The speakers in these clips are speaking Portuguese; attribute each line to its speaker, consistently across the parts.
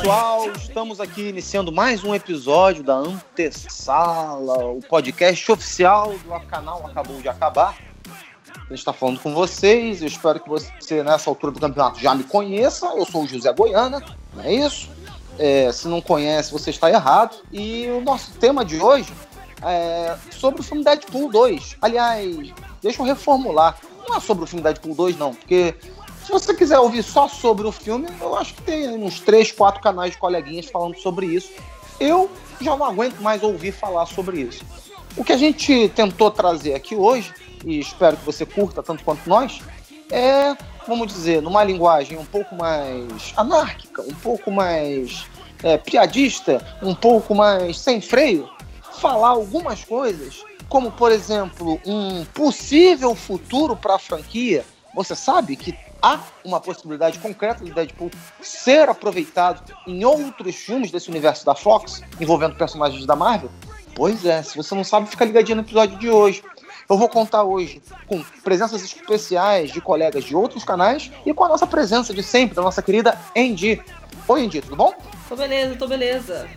Speaker 1: Pessoal, estamos aqui iniciando mais um episódio da Antessala, o podcast oficial do canal Acabou de Acabar. A gente está falando com vocês, eu espero que você nessa altura do campeonato já me conheça. Eu sou o José Goiana, não é isso? É, se não conhece, você está errado. E o nosso tema de hoje é sobre o filme Deadpool 2. Aliás, deixa eu reformular. Não é sobre o filme Deadpool 2, não, porque se você quiser ouvir só sobre o filme, eu acho que tem uns três, quatro canais de coleguinhas falando sobre isso. Eu já não aguento mais ouvir falar sobre isso. O que a gente tentou trazer aqui hoje, e espero que você curta tanto quanto nós, é, vamos dizer, numa linguagem um pouco mais anárquica, um pouco mais é, piadista, um pouco mais sem freio, falar algumas coisas, como por exemplo, um possível futuro para a franquia. Você sabe que há uma possibilidade concreta do Deadpool ser aproveitado em outros filmes desse universo da Fox, envolvendo personagens da Marvel? Pois é, se você não sabe, fica ligadinho no episódio de hoje. Eu vou contar hoje com presenças especiais de colegas de outros canais e com a nossa presença de sempre, da nossa querida Andy. Oi, Andy, tudo bom?
Speaker 2: Tô beleza, tô beleza.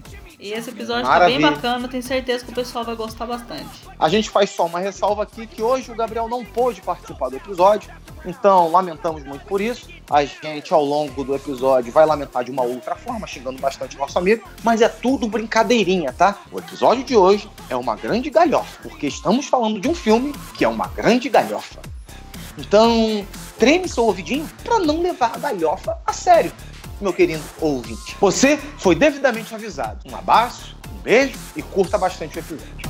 Speaker 2: E esse episódio Maravilha. tá bem bacana, tenho certeza que o pessoal vai gostar bastante.
Speaker 1: A gente faz só uma ressalva aqui que hoje o Gabriel não pôde participar do episódio, então lamentamos muito por isso. A gente, ao longo do episódio, vai lamentar de uma outra forma, xingando bastante nosso amigo, mas é tudo brincadeirinha, tá? O episódio de hoje é uma grande galhofa, porque estamos falando de um filme que é uma grande galhofa. Então, treme seu ouvidinho para não levar a galhofa a sério meu querido ouvinte. Você foi devidamente avisado. Um abraço, um beijo e curta bastante o episódio.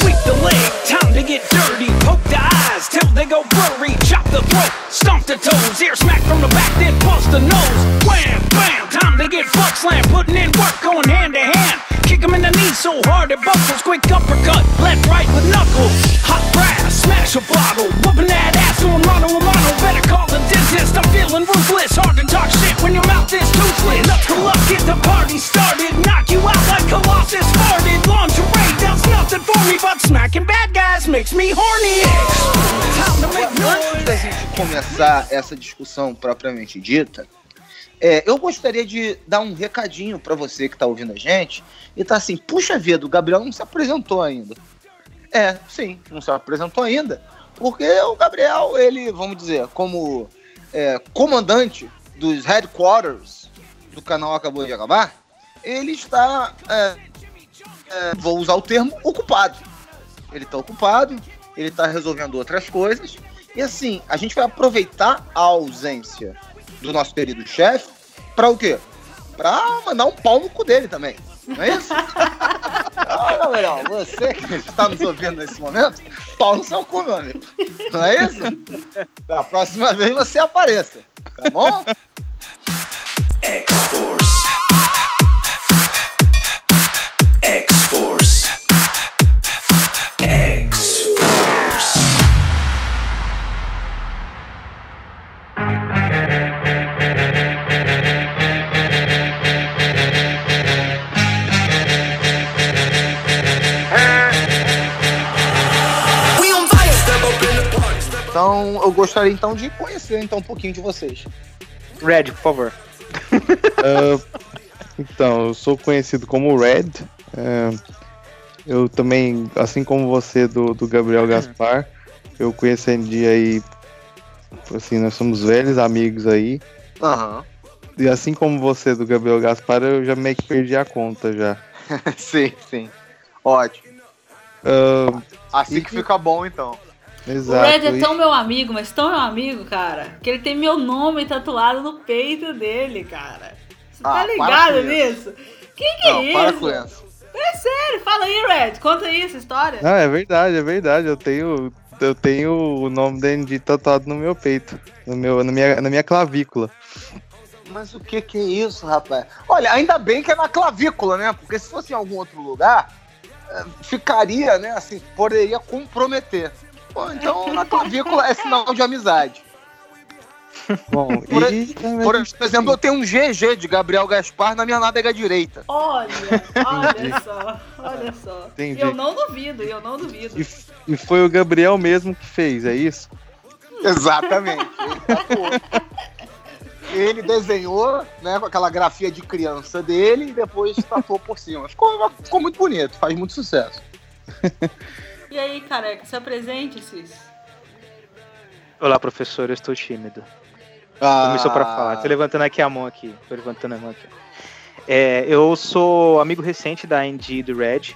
Speaker 1: Sweep the leg, time to get dirty. Poke the eyes till they go blurry. Chop the throat, stomp the toes. Ear smack from the back, then bust the nose. Wham, bam, time to get fuck slam. Putting in work, going hand to hand. Kick him in the knee so hard it buckles. Quick uppercut, left, right with knuckles. Hot brass, smash a bottle. Whooping that ass started. Knock you out like Colossus farted. Lingerie nothing for me, but smacking bad guys makes me horny. Antes da gente começar essa discussão propriamente dita, é, eu gostaria de dar um recadinho para você que está ouvindo a gente e tá assim, puxa vida, o Gabriel não se apresentou ainda. É, sim, não se apresentou ainda, porque o Gabriel, ele, vamos dizer, como é, comandante dos headquarters do canal Acabou de Acabar, ele está, é, é, vou usar o termo, ocupado. Ele está ocupado, ele está resolvendo outras coisas, e assim, a gente vai aproveitar a ausência do nosso querido chefe para o quê? Para mandar um pau no cu dele também. Não é isso? Olha, Gabriel, você que está nos ouvindo nesse momento, pau no seu cu, meu amigo. Não é isso? Da próxima vez você apareça. Tá bom? X-Force. Então, eu gostaria então de conhecer então um pouquinho de vocês.
Speaker 3: Red, por favor.
Speaker 4: Uh, então, eu sou conhecido como Red. Uh, eu também, assim como você do, do Gabriel Gaspar, eu conheci em dia aí. Assim, nós somos velhos amigos aí.
Speaker 1: Aham.
Speaker 4: E assim como você do Gabriel Gaspar, eu já meio que perdi a conta já.
Speaker 1: sim, sim. Ótimo.
Speaker 4: Uh,
Speaker 1: assim que fica bom, então.
Speaker 4: Exato.
Speaker 2: o Red é
Speaker 4: e-
Speaker 2: tão meu amigo, mas tão meu amigo, cara, que ele tem meu nome tatuado no peito dele, cara. Você
Speaker 1: Ah,
Speaker 2: tá
Speaker 1: para
Speaker 2: ligado nisso? Que que
Speaker 1: Não,
Speaker 2: é
Speaker 1: para
Speaker 2: isso?
Speaker 1: com isso.
Speaker 2: É sério, fala aí, Red, conta aí essa história.
Speaker 4: Não, é verdade, é verdade. Eu tenho, eu tenho o nome da ND tatuado no meu peito, no meu, na, minha, na minha clavícula.
Speaker 1: Mas o que que é isso, rapaz? Olha, ainda bem que é na clavícula, né? Porque se fosse em algum outro lugar, eh, ficaria, né? Assim, poderia comprometer. Pô, então na clavícula é sinal de amizade.
Speaker 4: Bom,
Speaker 1: Por,
Speaker 4: e
Speaker 1: por exemplo, eu tenho um GG de Gabriel Gaspar na minha nádega direita.
Speaker 2: Olha, olha só, olha só.
Speaker 4: Entendi.
Speaker 2: E eu não duvido, e eu não duvido.
Speaker 4: E, e foi o Gabriel mesmo que fez, é isso?
Speaker 1: Exatamente. Ele ele desenhou, né, com aquela grafia de criança dele e depois tatuou por cima. Ficou, ficou muito bonito, faz muito sucesso.
Speaker 2: E aí, careca, se apresente, Cis.
Speaker 3: Olá, professor, eu estou tímido.
Speaker 1: Ah,
Speaker 3: Começou pra falar. Tô levantando aqui a mão aqui. Tô levantando a mão aqui. É, eu sou amigo recente da Andy e do Red.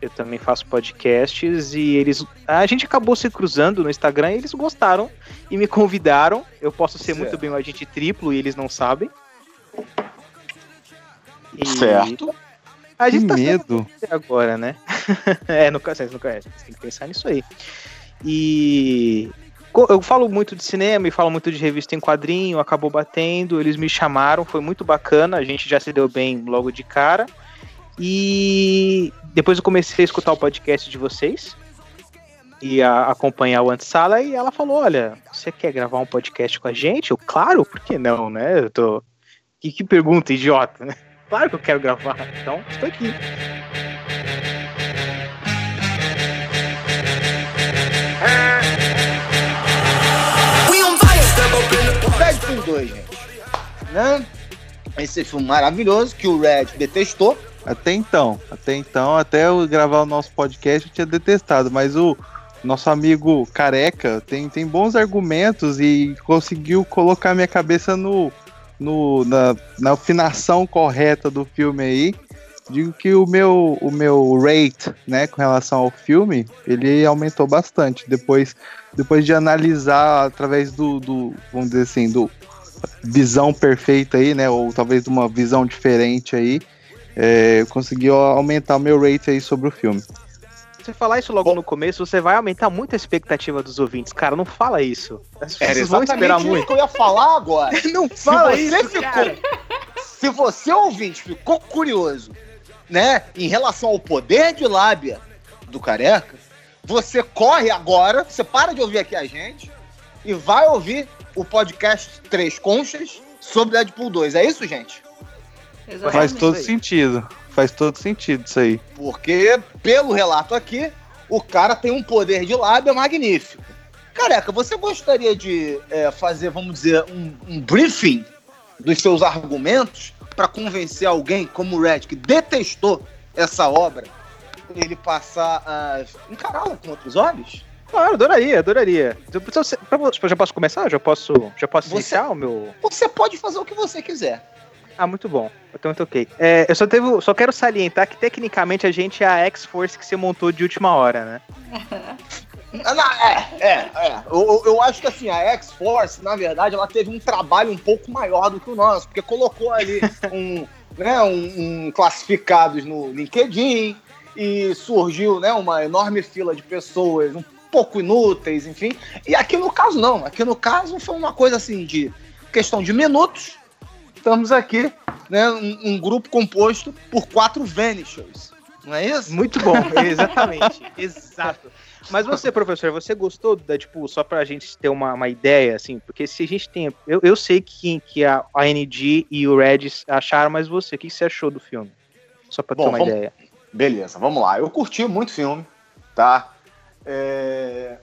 Speaker 3: Eu também faço podcasts e eles. A gente acabou se cruzando no Instagram e eles gostaram e me convidaram. Eu posso ser
Speaker 1: Certo.
Speaker 3: muito bem um agente triplo e eles não sabem. E
Speaker 1: Certo.
Speaker 3: A
Speaker 4: Que
Speaker 3: gente tá sendo
Speaker 4: medo.
Speaker 3: agora, né? é, no caso, caso, você tem que pensar nisso aí. E eu falo muito de cinema e falo muito de revista em quadrinho, acabou batendo, eles me chamaram, foi muito bacana, a gente já se deu bem logo de cara. E depois eu comecei a escutar o podcast de vocês e a acompanhar o Antesala e ela falou: "Olha, você quer gravar um podcast com a gente?" Eu, claro, por que não, né? Eu tô que, que pergunta idiota, né? Claro que eu quero gravar. Então, estou aqui.
Speaker 1: Deadpool 2, gente. Né? Esse filme maravilhoso que o Red detestou.
Speaker 4: Até então, até então, até eu gravar o nosso podcast eu tinha detestado, mas o nosso amigo careca tem, tem bons argumentos e conseguiu colocar minha cabeça no, no na, na afinação correta do filme aí. Digo que o meu, o meu rate, né, com relação ao filme, ele aumentou bastante depois, depois de analisar através do, do vamos dizer assim, do visão perfeita aí, né, ou talvez de uma visão diferente aí, é, eu consegui aumentar o meu rate aí sobre o filme.
Speaker 3: Você falar isso logo no começo, você vai aumentar muito a expectativa dos ouvintes. Cara, não fala isso. As pessoas vão esperar
Speaker 1: isso
Speaker 3: muito.
Speaker 1: que eu ia falar agora.
Speaker 3: Não
Speaker 1: Se
Speaker 3: fala
Speaker 1: você
Speaker 3: isso,
Speaker 1: ficou,
Speaker 3: cara.
Speaker 1: se você ouvinte ficou curioso, né, em relação ao poder de lábia do careca, você corre agora, você para de ouvir aqui a gente e vai ouvir o podcast Três Conchas sobre Deadpool 2. É isso, gente?
Speaker 2: Exatamente.
Speaker 4: Faz todo sentido. Faz todo sentido isso aí.
Speaker 1: Porque, pelo relato aqui, o cara tem um poder de lábia magnífico. Careca, você gostaria de é, fazer, vamos dizer, um, um briefing dos seus argumentos para convencer alguém como o Red, que detestou essa obra, ele passar a encará-la com outros olhos?
Speaker 3: Claro, adoraria, adoraria. Eu, então, você- pra vo- já posso começar? Já posso, já posso
Speaker 1: Você-
Speaker 3: iniciar o meu.
Speaker 1: Você pode fazer o que você quiser.
Speaker 3: Ah, muito bom. Então, muito ok. É, eu só, devo, só quero salientar que tecnicamente a gente é a X-Force que você montou de última hora, né?
Speaker 1: Ah, não, É, é, é. Eu, eu- eu acho que assim, a X-Force, na verdade, ela teve um trabalho um pouco maior do que o nosso, porque colocou ali um, né, um, um classificados no LinkedIn e surgiu né, uma enorme fila de pessoas um pouco inúteis, enfim. E aqui no caso não. Aqui no caso foi uma coisa assim de questão de minutos. Estamos aqui, né, um, um grupo composto por quatro Vanishers. Não é isso?
Speaker 3: Muito bom, exatamente. Exato. Mas você, professor, você gostou do Deadpool só pra gente ter uma, uma ideia, assim? Porque se a gente tem. Eu, eu sei que, que a, a NG e o Red acharam, mas você, o que você achou do filme? Só pra
Speaker 1: Bom,
Speaker 3: ter uma
Speaker 1: vamos-
Speaker 3: ideia.
Speaker 1: Beleza, vamos lá. Eu curti muito o filme, tá? É,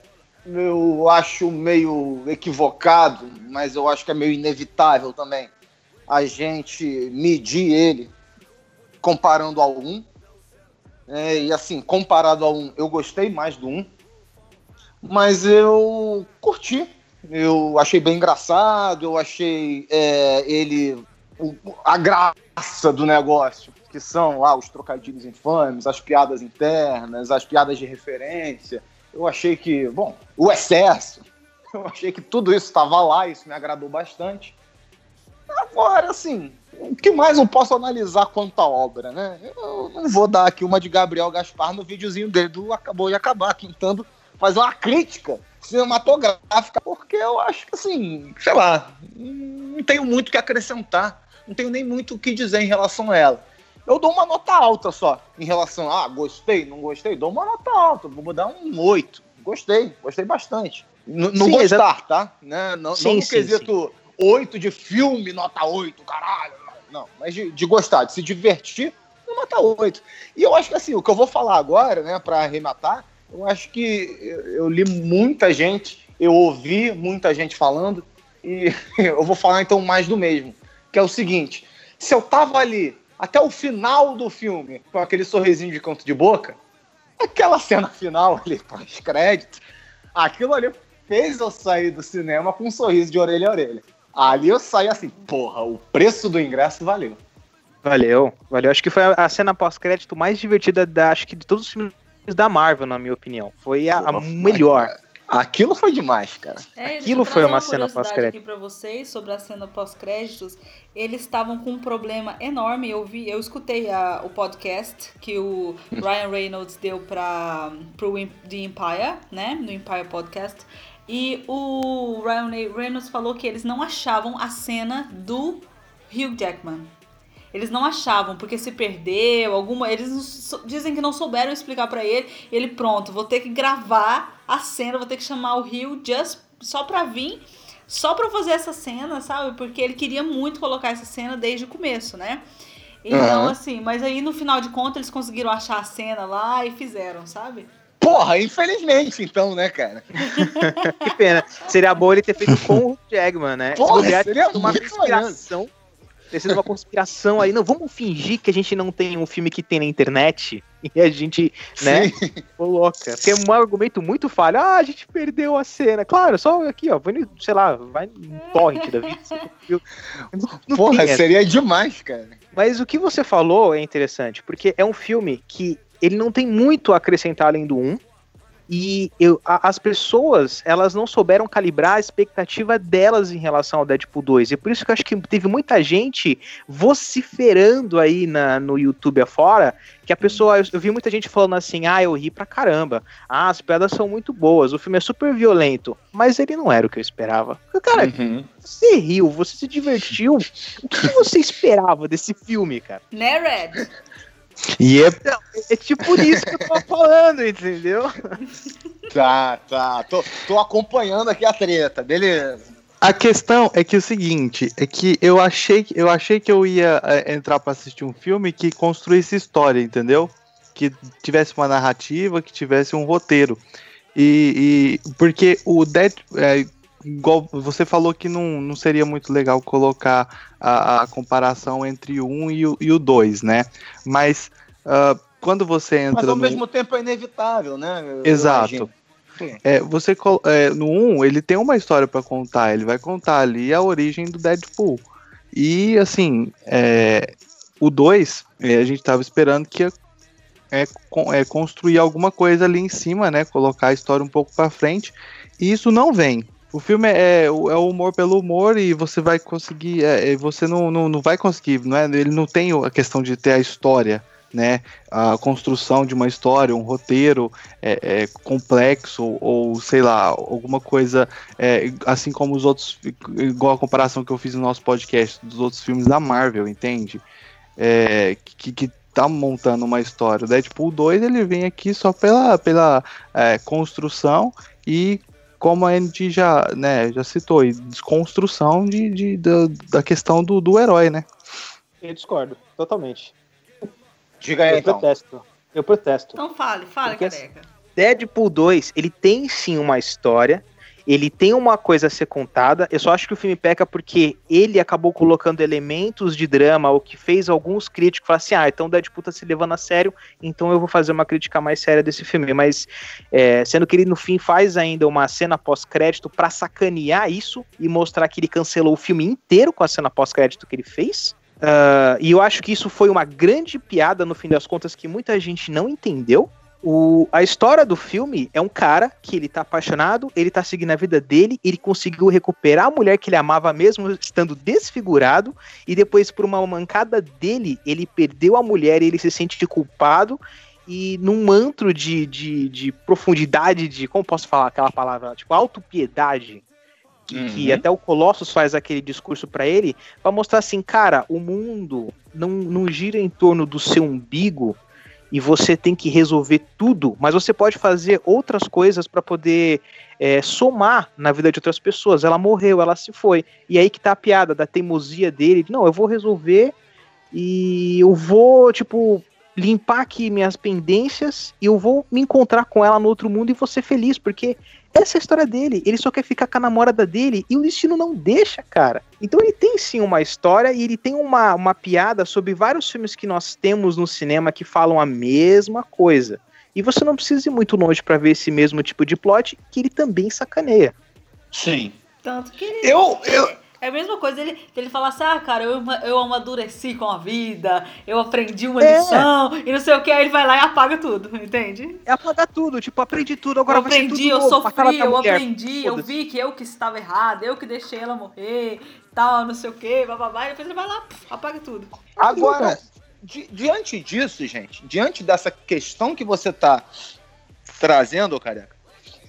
Speaker 1: Eu acho meio equivocado, mas eu acho que é meio inevitável também a gente medir ele comparando ao 1. É, e assim, comparado ao 1, eu gostei mais do 1. Mas eu curti. Eu achei bem engraçado, eu achei é, ele o- a graça do negócio, que são lá os trocadilhos infames, as piadas internas, as piadas de referência. Eu achei que, bom, o excesso. Eu achei que tudo isso estava lá, isso me agradou bastante. Agora, assim, o que mais eu posso analisar quanto à obra, né? Eu não vou dar aqui uma de Gabriel Gaspar no videozinho dele do Acabou de Acabar, tentando fazer uma crítica cinematográfica, porque eu acho que, assim, sei lá, não tenho muito o que acrescentar, não tenho nem muito o que dizer em relação a ela. Eu dou uma nota alta só, em relação a, ah, gostei, não gostei, dou uma nota alta, vou dar um 8. Gostei, gostei bastante. N- não
Speaker 3: Sim,
Speaker 1: gostar, tá? Né? Não,
Speaker 3: Sim,
Speaker 1: não no
Speaker 3: sim,
Speaker 1: quesito 8 de filme, nota 8, caralho. Não, mas de, de gostar, de se divertir, nota 8. E eu acho que assim, o que eu vou falar agora, né, pra arrematar, eu acho que eu, eu li muita gente, eu ouvi muita gente falando, e eu vou falar então mais do mesmo, que é o seguinte: se eu tava ali até o final do filme com aquele sorrisinho de canto de boca, aquela cena final ali, pós-crédito, aquilo ali fez eu sair do cinema com um sorriso de orelha a orelha. Ali eu saí assim, porra, o preço do ingresso valeu.
Speaker 3: Valeu, valeu. Acho que foi a cena pós-crédito mais divertida da, acho que de todos os filmes da Marvel, na minha opinião. Foi a, a melhor.
Speaker 1: Aquilo foi demais, cara.
Speaker 2: É,
Speaker 3: Aquilo foi uma
Speaker 2: curiosidade
Speaker 3: cena pós-crédito.
Speaker 2: aqui pra vocês sobre a cena pós-créditos. Eles estavam com um problema enorme. Eu vi, eu escutei a- o podcast que o Ryan Reynolds deu para pro The Empire, né, no Empire Podcast. E o Ryan Reynolds falou que eles não achavam a cena do Hugh Jackman. Eles não achavam, porque se perdeu, alguma. Eles dizem que não souberam explicar pra ele. Ele, pronto, vou ter que gravar a cena, vou ter que chamar o Rio just só pra vir, só pra fazer essa cena, sabe? Porque ele queria muito colocar essa cena desde o começo, né? Então,
Speaker 1: Aham.
Speaker 2: assim, mas aí no final de contas eles conseguiram achar a cena lá e fizeram, sabe?
Speaker 1: Porra, infelizmente, então, né, cara?
Speaker 3: Que pena. Seria bom ele ter feito com o Jagman, né?
Speaker 1: Porra, seria
Speaker 3: uma conspiração. Ter sido uma conspiração aí. Não, vamos fingir que a gente não tem um filme que tem na internet e a gente, né,
Speaker 1: Sim.
Speaker 3: coloca. Porque é um argumento muito falho. Ah, a gente perdeu a cena. Claro, só aqui, ó. Vai, no- sei lá, vai no torrent da vida.
Speaker 1: Porra, seria demais, cara.
Speaker 3: Mas o que você falou é interessante, porque é um filme que ele não tem muito a acrescentar além do 1. E eu, a- as pessoas, elas não souberam calibrar a expectativa delas em relação ao Deadpool 2. E por isso que eu acho que teve muita gente vociferando aí na, no YouTube afora, que a pessoa, eu, eu vi muita gente falando assim, ah, eu ri pra caramba, ah, as piadas são muito boas, o filme é super violento. Mas ele não era o que eu esperava. Cara,
Speaker 1: Uhum.
Speaker 3: você riu, você se divertiu. O que você esperava desse filme, cara?
Speaker 2: Né, Red?
Speaker 4: E é
Speaker 3: É tipo isso que eu tô falando, entendeu?
Speaker 1: Tá, tá. Tô, tô acompanhando aqui a treta, beleza.
Speaker 4: A questão é que o seguinte, é que eu achei, que- eu achei que eu ia é, entrar pra assistir um filme que construísse história, entendeu? Que tivesse uma narrativa, que tivesse um roteiro. E, e- porque o Dead, é, igual você falou que não, não seria muito legal colocar a, a comparação entre o 1 e o, e o 2, né? Mas ah, quando você entra
Speaker 1: Mas ao
Speaker 4: no...
Speaker 1: mesmo tempo é inevitável, né? eu
Speaker 4: Exato. É, você é, no 1, ele tem uma história pra contar, ele vai contar ali a origem do Deadpool. E assim, é, o 2, é, a gente tava esperando que ia é, é, construir alguma coisa ali em cima, né? Colocar a história um pouco pra frente. E isso não vem. O filme é, é o humor pelo humor e você vai conseguir. é, é, você não, não, não vai conseguir, não é? Ele não tem a questão de ter a história, né? A construção de uma história, um roteiro é, é, complexo ou sei lá, alguma coisa é, assim como os outros, igual a comparação que eu fiz no nosso podcast dos outros filmes da Marvel, entende? É, que, que tá montando uma história. O Deadpool 2 ele vem aqui só pela, pela é, construção e como a gente já, né, já citou, e desconstrução de, de, da, da questão do, do herói, né?
Speaker 3: Eu discordo, totalmente.
Speaker 1: Diga aí, então.
Speaker 3: protesto. Eu protesto.
Speaker 2: Então fale, fale,
Speaker 3: Porque-
Speaker 2: careca.
Speaker 3: Deadpool 2, ele tem sim uma história, ele tem uma coisa a ser contada. Eu só acho que o filme peca porque ele acabou colocando elementos de drama, o que fez alguns críticos falar assim: ah, então o Deadpool tá se levando a sério, então eu vou fazer uma crítica mais séria desse filme. Mas, é, sendo que ele no fim faz ainda uma cena pós-crédito pra sacanear isso e mostrar que ele cancelou o filme inteiro com a cena pós-crédito que ele fez. Ah, e eu acho que isso foi uma grande piada no fim das contas que muita gente não entendeu. O, a história do filme é um cara que ele tá apaixonado, ele tá seguindo a vida dele, ele conseguiu recuperar a mulher que ele amava mesmo estando desfigurado, e depois, por uma mancada dele, ele perdeu a mulher e ele se sente culpado. E num antro de, de, de profundidade, de. Como posso falar aquela palavra? Tipo, autopiedade. Que, que
Speaker 1: Uhum.
Speaker 3: até o Colossus faz aquele discurso pra ele, pra mostrar assim, cara, o mundo não, não gira em torno do seu umbigo e você tem que resolver tudo, mas você pode fazer outras coisas pra poder é, somar na vida de outras pessoas. Ela morreu, ela se foi. E aí que tá a piada da teimosia dele. Não, eu vou resolver e eu vou, tipo, limpar aqui minhas pendências e eu vou me encontrar com ela no outro mundo e vou ser feliz, porque essa é a história dele. Ele só quer ficar com a namorada dele e o destino não deixa, cara. Então ele tem sim uma história e ele tem uma, uma piada sobre vários filmes que nós temos no cinema que falam a mesma coisa. E você não precisa ir muito longe para ver esse mesmo tipo de plot que ele também sacaneia.
Speaker 1: Sim.
Speaker 2: Tanto que ele.
Speaker 1: Eu, eu,
Speaker 2: É a mesma coisa dele, dele falar assim, ah, cara, eu, eu amadureci com a vida, eu aprendi uma
Speaker 3: É.
Speaker 2: lição, e não sei o que, aí ele vai lá e apaga tudo, entende?
Speaker 3: É apagar tudo, tipo, aprendi tudo, agora
Speaker 2: eu
Speaker 3: vai ser
Speaker 2: aprendi,
Speaker 3: tudo
Speaker 2: eu
Speaker 3: novo,
Speaker 2: sofri, eu
Speaker 3: mulher.
Speaker 2: aprendi, eu vi que eu que estava errado, eu que deixei ela morrer, tal, não sei o que, bababá, e depois ele vai lá, apaga tudo.
Speaker 1: Agora, di- diante disso, gente, diante dessa questão que você tá trazendo, careca,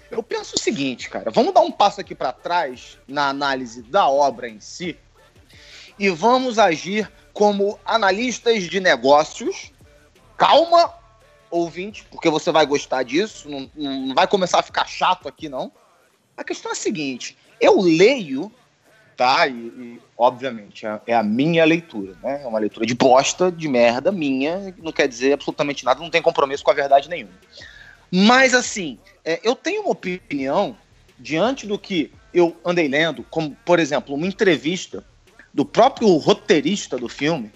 Speaker 1: eu penso o seguinte, cara, vamos dar um passo aqui pra trás na análise da obra em si e vamos agir como analistas de negócios. Calma, ouvinte, porque você vai gostar disso, não, não vai começar a ficar chato aqui, não. A questão é a seguinte, eu leio tá? E, e, obviamente é, é a minha leitura, né? É uma leitura de bosta, de merda minha, não quer dizer absolutamente nada, não tem compromisso com a verdade nenhuma. Mas assim, é, eu tenho uma opinião diante do que eu andei lendo, como por exemplo uma entrevista do próprio roteirista do filme,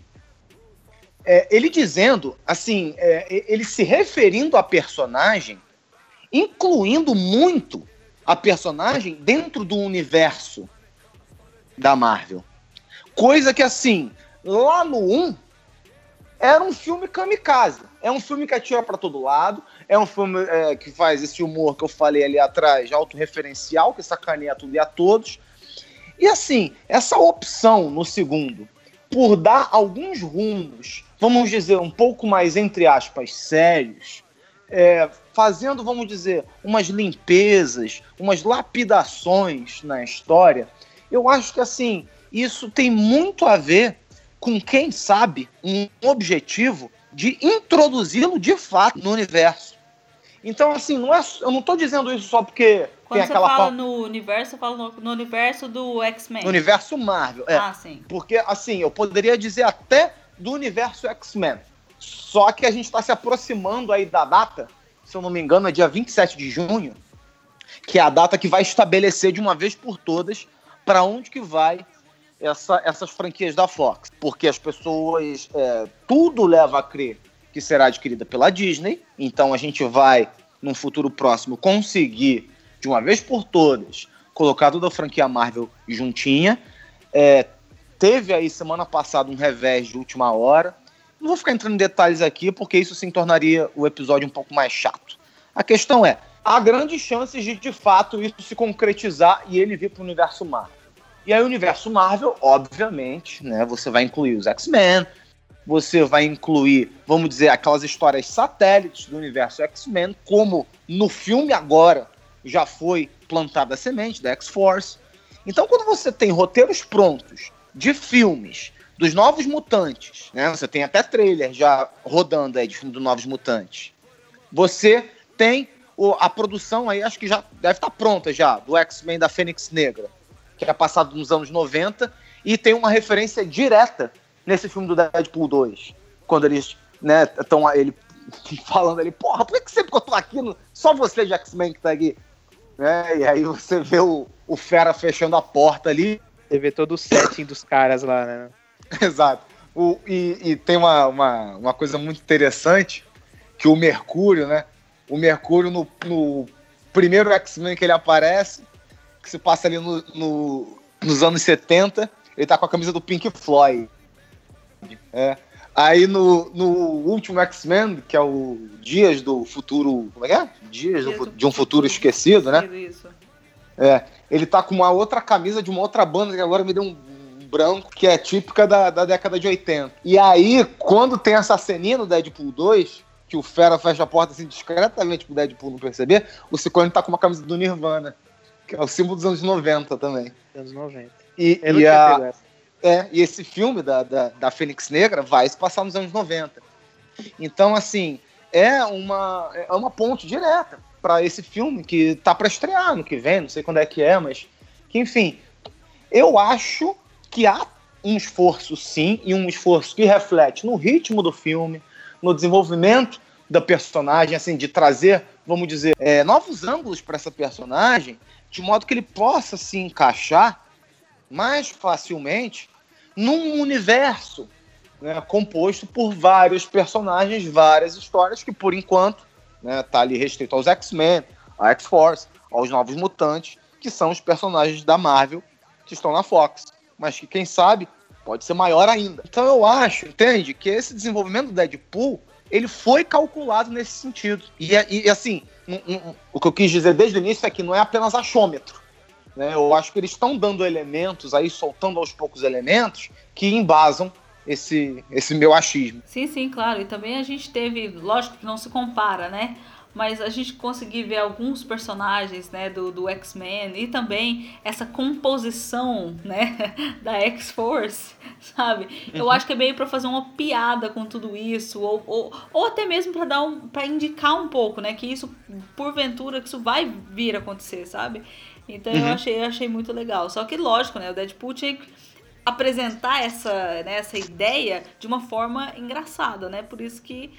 Speaker 1: é, ele dizendo, assim, é, ele se referindo à personagem, incluindo muito a personagem dentro do universo da Marvel. Coisa que, assim, lá no 1 era um filme kamikaze. É um filme que atira para todo lado. É um filme é, que faz esse humor que eu falei ali atrás, autorreferencial, que sacaneia tudo e a todos. E assim, essa opção no segundo, por dar alguns rumos, vamos dizer, um pouco mais, entre aspas, sérios, é, fazendo, vamos dizer, umas limpezas, umas lapidações na história, eu acho que assim, isso tem muito a ver com quem sabe um objetivo de introduzi-lo de fato no universo. Então, assim, não é, eu não estou dizendo isso só porque
Speaker 2: Quando
Speaker 1: tem
Speaker 2: você
Speaker 1: aquela
Speaker 2: fala
Speaker 1: fa-
Speaker 2: no universo, você fala no, no universo do X-Men.
Speaker 1: no universo Marvel. É,
Speaker 2: Ah, sim.
Speaker 1: porque, assim, eu poderia dizer até do universo X-Men. Só que a gente está se aproximando aí da data, se eu não me engano, é dia 27 de junho, que é a data que vai estabelecer de uma vez por todas para onde que vai essa- essas franquias da Fox. Porque as pessoas, é, tudo leva a crer que será adquirida pela Disney, então a gente vai, num futuro próximo, conseguir, de uma vez por todas, colocar toda a franquia Marvel juntinha. É, teve aí semana passada um revés de última hora. Não vou ficar entrando em detalhes aqui, porque isso sim tornaria o episódio um pouco mais chato. A questão é, há grandes chances de, de fato, isso se concretizar e ele vir para o universo Marvel. E aí o universo Marvel, obviamente, né, você vai incluir os X-Men, você vai incluir, vamos dizer, aquelas histórias satélites do universo X-Men, como no filme agora já foi plantada a semente da X-Force. Então, quando você tem roteiros prontos de filmes dos Novos Mutantes, né? Você tem até trailer já rodando aí de filme dos Novos Mutantes. Você tem o- a produção aí, acho que já deve estar pronta já, do X-Men da Fênix Negra, que é passado nos anos 90, e tem uma referência direta nesse filme do Deadpool 2, quando eles, né, estão ele falando ali, porra, por que, sempre que eu tô aqui, no- só você de X-Men que tá aqui? Né? E aí você vê o, o Fera fechando a porta ali,
Speaker 3: Você vê todo o setting dos caras lá, né?
Speaker 1: Exato. O, e, e tem uma, uma, uma coisa muito interessante, que o Mercúrio, né? O Mercúrio no, no primeiro X-Men que ele aparece, que se passa ali no, no- nos anos 70, ele tá com a camisa do Pink Floyd. É. Aí no, no último X-Men, que é o Dias do Futuro. Como é que é? Dias
Speaker 2: Dias do
Speaker 1: de um futuro esquecido, né?
Speaker 2: Isso.
Speaker 1: É, ele tá com uma outra camisa de uma outra banda que agora me deu um branco, que é típica da, da década de 80. E aí, quando tem essa ceninha no Deadpool 2, que o Fera fecha a porta assim discretamente pro Deadpool não perceber, o Ciclone tá com uma camisa do Nirvana, que é o símbolo dos anos 90 também.
Speaker 3: Anos 90.
Speaker 1: E,
Speaker 3: Eu não
Speaker 1: e,
Speaker 3: tinha
Speaker 1: a-
Speaker 3: essa.
Speaker 1: É, e esse filme da, da, da Fênix Negra vai se passar nos anos 90. Então, assim, é uma, é uma ponte direta para esse filme que tá para estrear no que vem, não sei quando é que é, mas que, enfim, eu acho que há um esforço sim, e um esforço que reflete no ritmo do filme, no desenvolvimento da personagem, assim, de trazer, vamos dizer, é, novos ângulos para essa personagem, de modo que ele possa se encaixar mais facilmente num universo né, composto por vários personagens, várias histórias que, por enquanto, né, tá ali restrito aos X-Men, a X-Force, aos Novos Mutantes, que são os personagens da Marvel que estão na Fox. Mas que, quem sabe, pode ser maior ainda. Então eu acho, entende, que esse desenvolvimento do Deadpool ele foi calculado nesse sentido. E, e assim, um, um, o que eu quis dizer desde o início é que não é apenas achômetro. Né? Eu acho que eles estão dando elementos aí, soltando aos poucos elementos que embasam esse, esse meu achismo.
Speaker 2: Sim, sim, claro. E também a gente teve, lógico que não se compara, né? mas a gente conseguir ver alguns personagens né, do, do X-Men e também essa composição né, da X-Force, sabe? Eu uhum. acho que é meio para fazer uma piada com tudo isso, ou, ou, ou até mesmo para dar um, para indicar um pouco, né, que isso, porventura, que isso vai vir a acontecer, sabe? Então uhum. eu achei, eu achei muito legal. Só que, lógico, né, o Deadpool tinha que apresentar essa, né, essa ideia de uma forma engraçada, né? Por isso que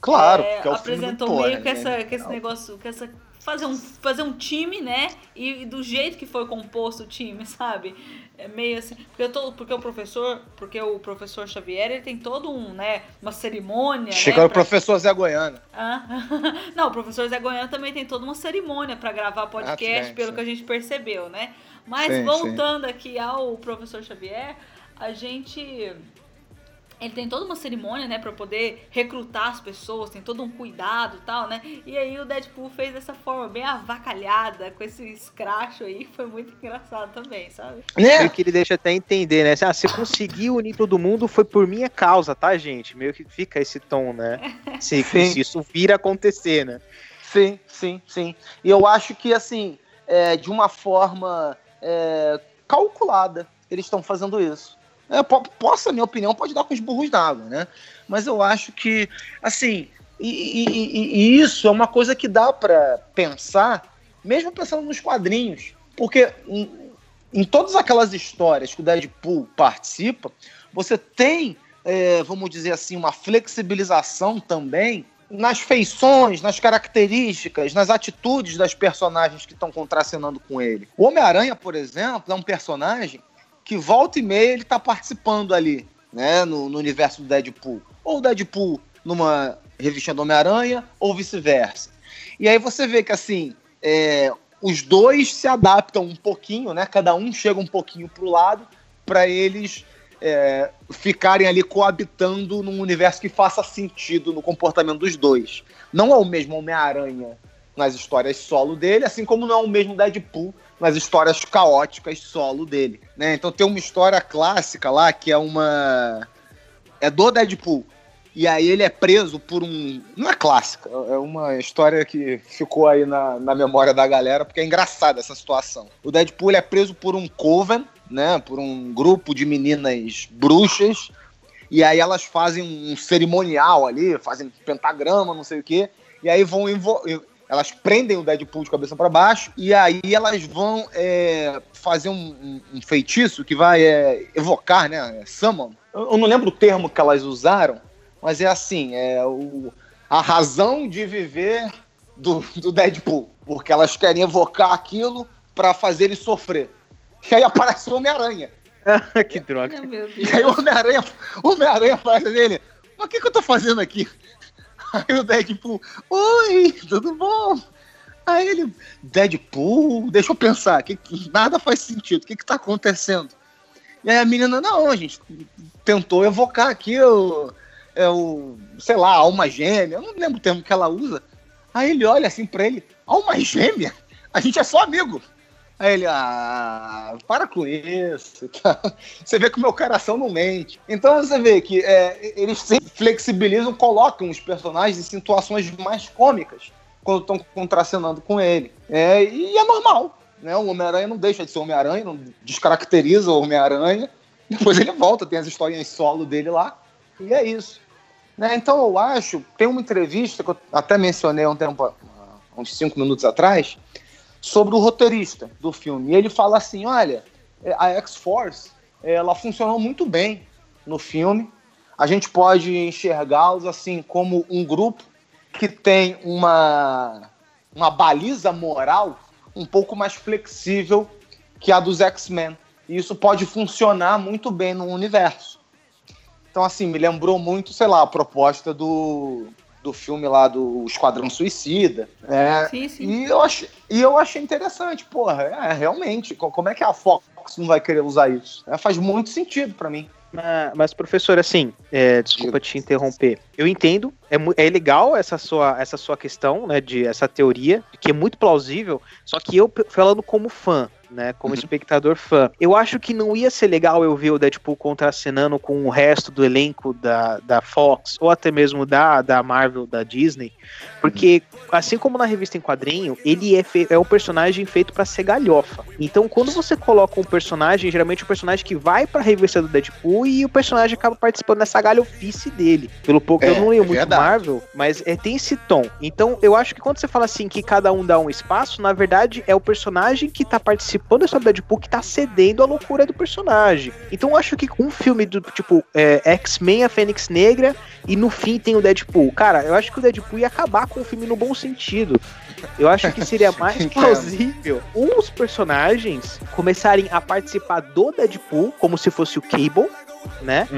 Speaker 1: Claro,
Speaker 2: é,
Speaker 1: é
Speaker 2: apresentou meio
Speaker 1: Thor,
Speaker 2: que, essa,
Speaker 1: né?
Speaker 2: que esse negócio, que essa fazer um, fazer um time, né? E, e, do jeito que foi composto o time, sabe? É meio assim, porque eu tô, porque o professor, porque o professor Xavier, ele tem todo um, né, uma cerimônia,
Speaker 1: Chegou
Speaker 2: né,
Speaker 1: o professor Zé Goiano.
Speaker 2: Ah, não, o professor Zé Goiano também tem toda uma cerimônia para gravar podcast, ah, sim, pelo sim. que a gente percebeu, né? Mas sim, voltando aqui ao professor Xavier, a gente ele tem toda uma cerimônia, né, para poder recrutar as pessoas, tem todo um cuidado e tal, né? E aí o Deadpool fez dessa forma bem avacalhada, com esse escracho aí, foi muito engraçado também, sabe?
Speaker 3: Né? Meio que ele deixa até entender, né? Ah, você conseguiu unir todo mundo foi por minha causa, tá, gente? Meio que fica esse tom, né? Se, se isso vir a acontecer, né?
Speaker 1: Sim, sim, sim. E eu acho que, assim, é, de uma forma é, calculada, eles estão fazendo isso. É, posso, na minha opinião, pode dar com os burros d'água, né? Mas eu acho que, assim, e, e, e isso é uma coisa que dá para pensar, mesmo pensando nos quadrinhos, porque em, em, todas aquelas histórias que o Deadpool participa, você tem, é, vamos dizer assim, uma flexibilização também nas feições, nas características, nas atitudes das personagens que estão contracenando com ele. O Homem-Aranha, por exemplo, é um personagem que volta e meia ele tá participando ali, né, no, no universo do Deadpool. Ou o Deadpool numa revistinha do Homem-Aranha, ou vice-versa. E aí você vê que, assim, é, os dois se adaptam um pouquinho, né, cada um chega um pouquinho pro lado, para eles é, ficarem ali coabitando num universo que faça sentido no comportamento dos dois. Não é o mesmo Homem-Aranha nas histórias solo dele, assim como não é o mesmo Deadpool nas histórias caóticas solo dele, né? Então tem uma história clássica lá que é uma é do Deadpool. E aí ele é preso por um. Não é clássica, é uma história que ficou aí na, na memória da galera, porque é engraçada essa situação. O Deadpool é preso por um coven, né? Por um grupo de meninas bruxas. E aí elas fazem um cerimonial ali, fazem pentagrama, não sei o quê. E aí vão elas prendem o Deadpool de cabeça para baixo e aí elas vão é, fazer um, um, um, feitiço que vai é, evocar, né? É, summon. Eu, eu, não lembro o termo que elas usaram, mas é assim: é o, a razão de viver do, do Deadpool. Porque elas querem evocar aquilo para fazer ele sofrer. E aí aparece o Homem-Aranha.
Speaker 3: que droga.
Speaker 1: e aí o Homem-Aranha Homem faz dele. Mas o que, que eu tô fazendo aqui? Aí o Deadpool, oi, tudo bom? Aí ele, Deadpool, deixa eu pensar, que, que nada faz sentido, o que que tá acontecendo? E aí a menina, não, a gente tentou evocar aqui o, é o, sei lá, alma gêmea, eu não lembro o termo que ela usa. Aí ele olha assim pra ele, alma gêmea? A gente é só amigo. Aí ele, ah, para com isso. Tá? Você vê que o meu coração não mente. Então você vê que é, eles sempre flexibilizam, colocam os personagens em situações mais cômicas quando estão contracenando com ele. É, e é normal. Né? O Homem-Aranha não deixa de ser Homem-Aranha, não descaracteriza o Homem-Aranha. Depois ele volta, tem as historinhas solo dele lá. E é isso. Né? Então eu acho, tem uma entrevista que eu até mencionei há um tempo, uns cinco minutos atrás, sobre o roteirista do filme. E ele fala assim: olha, a X-Force ela funcionou muito bem no filme. A gente pode enxergá-los assim como um grupo que tem uma, uma baliza moral um pouco mais flexível que a dos X-Men. E isso pode funcionar muito bem no universo. Então, assim, me lembrou muito, sei lá, a proposta do, do filme lá do Esquadrão Suicida. É,
Speaker 2: Sim, sim.
Speaker 1: E, eu achei, e eu achei interessante, porra, é, realmente, co- como é que a Fox não vai querer usar isso? É, faz muito sentido pra mim.
Speaker 3: Mas, mas, professor, assim, é, desculpa te interromper. Eu entendo, é, é legal essa sua, essa sua questão, né, de essa teoria, que é muito plausível, só que eu, falando como fã, né, como
Speaker 1: Uhum.
Speaker 3: espectador fã, eu acho que não ia ser legal eu ver o Deadpool contracenando com o resto do elenco da, da Fox, ou até mesmo da, da Marvel, da Disney, porque, assim como na revista em quadrinho, ele é, é um personagem feito pra ser galhofa. Então, quando você coloca um personagem, geralmente o personagem que vai pra revista do Deadpool e o personagem acaba participando dessa galhofice dele. Pelo pouco, eu
Speaker 1: É,
Speaker 3: não leio
Speaker 1: é
Speaker 3: muito
Speaker 1: verdade.
Speaker 3: Marvel, mas é, tem esse tom. Então, eu acho que quando você fala assim que cada um dá um espaço, na verdade é o personagem que tá participando da história do Deadpool que tá cedendo à loucura do personagem. Então, eu acho que um filme do tipo é, X-Men, a Fênix Negra, e no fim tem o Deadpool. Cara, eu acho que o Deadpool ia acabar com o filme no bom sentido. Eu acho que seria mais plausível os personagens começarem a participar do Deadpool como se fosse o Cable, né?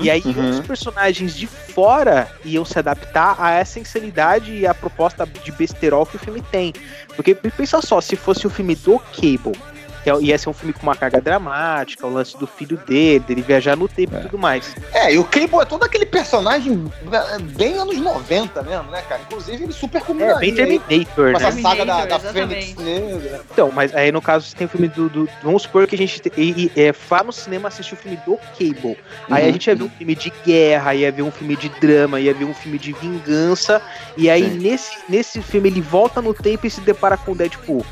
Speaker 3: E aí os personagens de fora iam se adaptar a essa insanidade e a proposta de besterol que o filme tem. Porque pensa só, se fosse o filme do Cable, ia ser um filme com uma carga dramática, o lance do filho dele, dele viajar no tempo e tudo mais.
Speaker 1: É, e o Cable é todo aquele personagem é, bem anos 90 mesmo, né, cara? Inclusive ele super
Speaker 3: É,
Speaker 1: combinaria
Speaker 3: bem
Speaker 1: aí
Speaker 3: Terminator,
Speaker 1: com essa
Speaker 3: né?
Speaker 1: saga da, da
Speaker 2: Terminator,
Speaker 1: Fênix. Negra.
Speaker 3: Então, mas aí no caso você tem o filme do. do- vamos supor que a gente te- e, e, é, vá no cinema assistir o filme do Cable. Aí a
Speaker 1: Uhum.
Speaker 3: gente ia ver um filme de guerra, ia ver um filme de drama, ia ver um filme de vingança. E aí
Speaker 1: Sim.
Speaker 3: nesse, nesse filme ele volta no tempo e se depara com o Deadpool.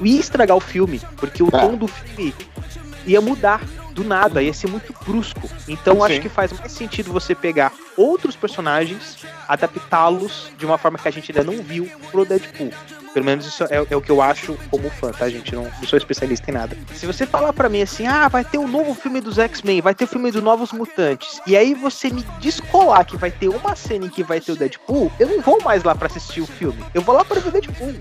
Speaker 3: Ia estragar o filme, porque o
Speaker 1: É.
Speaker 3: tom do filme ia mudar do nada, ia ser muito brusco. Então acho
Speaker 1: Sim.
Speaker 3: que faz mais sentido você pegar outros personagens, adaptá-los de uma forma que a gente ainda não viu pro Deadpool. Pelo menos isso é, é o que eu acho como fã, tá, gente? Não, não sou especialista em nada. Se você falar pra mim assim, ah, vai ter um novo filme dos X-Men, vai ter o filme dos Novos Mutantes, e aí você me descolar que vai ter uma cena em que vai ter o Deadpool, eu não vou mais lá pra assistir o filme. Eu vou lá pra ver o Deadpool.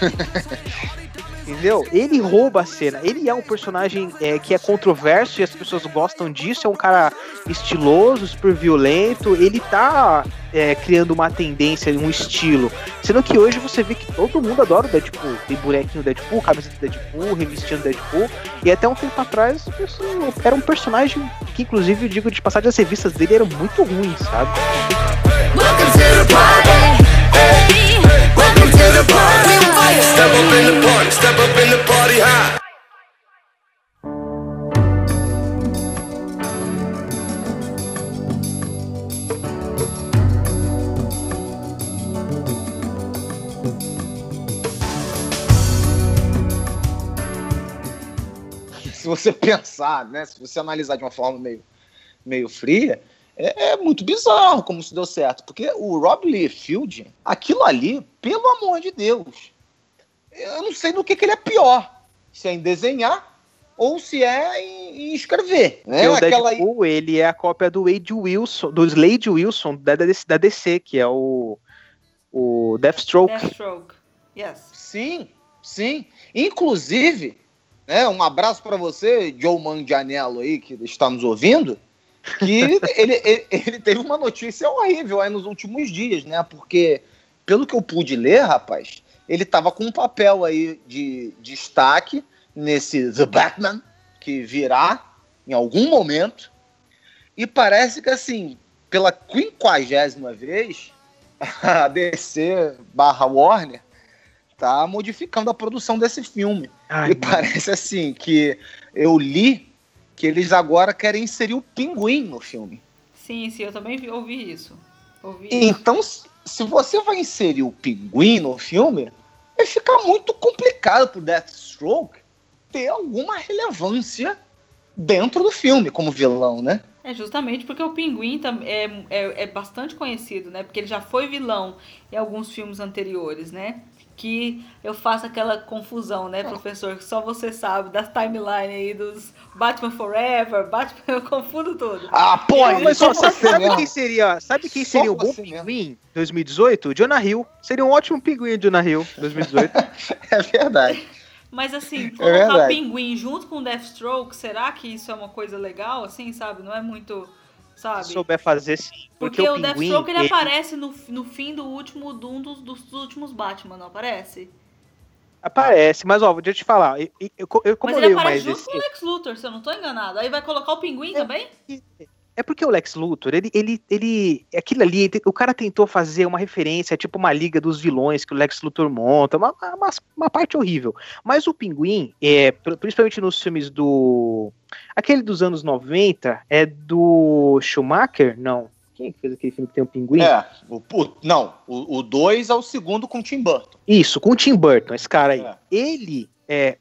Speaker 3: Entendeu? Ele rouba a cena. Ele é um personagem é, que é controverso e as pessoas gostam disso. É um cara estiloso, super violento. Ele tá é, criando uma tendência, um estilo. Sendo que hoje você vê que todo mundo adora o Deadpool. Tem bonequinho Deadpool, cabeça do Deadpool, revistinha do Deadpool. E até um tempo atrás era um personagem que, inclusive, eu digo de passagem, as revistas dele eram muito ruins, sabe?
Speaker 5: Welcome to the party,
Speaker 1: Se você pensar, né? Se você analisar de uma forma meio, meio fria, é, é muito bizarro como isso deu certo. Porque o Rob Liefeld, aquilo ali, pelo amor de Deus, eu não sei no que, que ele é pior. Se é em desenhar ou se é em, em escrever. Né?
Speaker 3: O
Speaker 1: Aquela-
Speaker 3: Deadpool, ele é a cópia do Wade Wilson, do Slade Wilson da, da, da DC, que é o, o Deathstroke.
Speaker 2: Deathstroke. Yes.
Speaker 1: Sim, sim. Inclusive, né, um abraço para você, Joe Manganiello aí, que está nos ouvindo, que ele, ele, ele teve uma notícia horrível aí nos últimos dias, né? Porque, pelo que eu pude ler, rapaz, ele estava com um papel aí de destaque nesse The Batman, que virá em algum momento, e parece que, assim, pela quinquagésima vez, a DC barra Warner tá modificando a produção desse filme.
Speaker 3: Ai,
Speaker 1: e parece assim que eu li que eles agora querem inserir o pinguim no filme.
Speaker 2: Sim, sim, eu também vi- ouvi isso. Ouvi
Speaker 1: Então, se se você vai inserir o pinguim no filme, vai ficar muito complicado pro Deathstroke ter alguma relevância dentro do filme como vilão, né?
Speaker 2: É justamente porque o Pinguim é, é, é bastante conhecido, né? Porque ele já foi vilão em alguns filmes anteriores, né? Que eu faço aquela confusão, né, professor? Que só você sabe das timeline aí dos Batman Forever, Batman, eu confundo tudo.
Speaker 1: Ah, pô,
Speaker 3: Mas
Speaker 1: mas
Speaker 3: só,
Speaker 1: só
Speaker 3: sabe,
Speaker 1: você
Speaker 3: sabe
Speaker 1: mesmo.
Speaker 3: quem seria, sabe quem
Speaker 1: Só
Speaker 3: seria o bom
Speaker 1: você mesmo.
Speaker 3: pinguim 2018? Jonah Hill. Seria um ótimo pinguim Jonah Hill 2018.
Speaker 1: É verdade.
Speaker 2: Mas assim, colocar
Speaker 1: verdade.
Speaker 2: pinguim junto com Deathstroke, será que isso é uma coisa legal, assim, sabe? Não é muito,
Speaker 3: Se
Speaker 2: sabe?
Speaker 3: souber fazer sim. Porque,
Speaker 2: Porque,
Speaker 3: o
Speaker 2: o,
Speaker 3: pinguim.
Speaker 2: Deathstroke ele
Speaker 3: ele-
Speaker 2: aparece no, no fim do último, de um dos, dos últimos Batman, não aparece?
Speaker 3: Aparece, mas ó, deixa eu te falar. Eu, eu, eu- como
Speaker 2: Mas ele aparece junto
Speaker 3: esse.
Speaker 2: com o Lex Luthor, se eu não tô enganado. Aí vai colocar o pinguim também?
Speaker 3: É porque o Lex Luthor, ele, ele, ele, aquilo ali, o cara tentou fazer uma referência, tipo uma liga dos vilões que o Lex Luthor monta, uma, uma, uma parte horrível. Mas o Pinguim, é, pr- principalmente nos filmes do, aquele dos anos 90, é do Schumacher? Não. Quem é que fez aquele filme que tem o Pinguim?
Speaker 1: É, o, o- não, o 2 é o segundo com o Tim Burton.
Speaker 3: Isso, com o Tim Burton, esse cara aí.
Speaker 1: É.
Speaker 3: Ele é.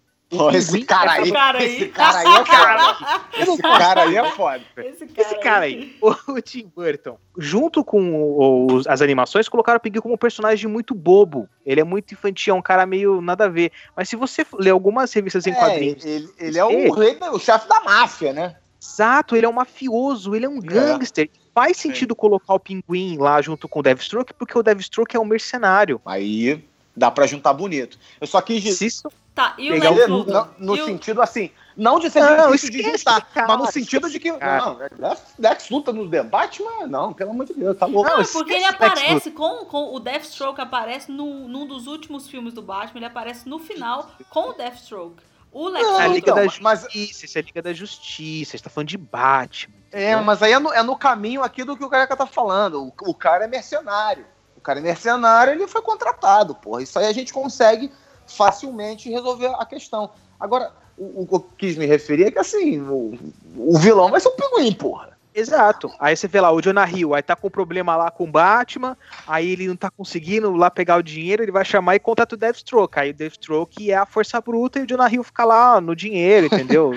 Speaker 1: Esse cara
Speaker 3: é
Speaker 1: aí,
Speaker 2: cara aí.
Speaker 1: esse cara aí é foda. Esse cara aí é foda.
Speaker 2: Esse cara,
Speaker 3: Esse cara aí, o, o Tim Burton, junto com os- as animações, colocaram o Pinguim como um personagem muito bobo. Ele é muito infantil, é um cara meio nada a ver. Mas se você ler algumas revistas em
Speaker 1: É,
Speaker 3: quadrinhos,
Speaker 1: ele, ele é o rei, o chefe da máfia, né?
Speaker 3: exato, ele é um mafioso, ele é um gangster. Faz sentido colocar o Pinguim lá junto com o Deathstroke, porque o Deathstroke é um mercenário.
Speaker 1: Aí dá pra juntar bonito. Eu só quis dizer.
Speaker 3: Se isso-
Speaker 2: Tá, e o
Speaker 3: Pegar
Speaker 2: Lex Luthor?
Speaker 1: no
Speaker 2: E o-
Speaker 1: sentido assim, não de ser
Speaker 3: Não,
Speaker 1: difícil de juntar,
Speaker 3: cara,
Speaker 1: mas no sentido de que.
Speaker 3: cara.
Speaker 1: Não, Lex, Lex luta no debate, mas não, pelo amor de Deus, tá louco.
Speaker 3: Não,
Speaker 2: Não,
Speaker 3: esquece
Speaker 2: porque ele aparece com, com o Deathstroke aparece no, num dos últimos filmes do Batman, ele aparece no final com o Deathstroke. O Lex
Speaker 1: Não,
Speaker 3: é a
Speaker 2: Luthor
Speaker 3: Liga
Speaker 1: então,
Speaker 3: da
Speaker 1: mas-
Speaker 3: Justiça, isso é a Liga da Justiça, a gente tá falando de Batman.
Speaker 1: É, mas aí é no, é no caminho aqui do que o Careca tá falando. O, o cara é mercenário. O cara é mercenário, ele foi contratado, porra. Isso aí a gente consegue facilmente resolver a questão. Agora, o, o que eu quis me referir é que assim, o, o vilão vai ser o pinguim, porra.
Speaker 3: Exato. Aí você vê lá, o Jonah Hill, aí tá com problema lá com o Batman, aí ele não tá conseguindo lá pegar o dinheiro, ele vai chamar e contrata o Deathstroke. Aí o Deathstroke é a força bruta e o Jonah Hill fica lá no dinheiro, entendeu?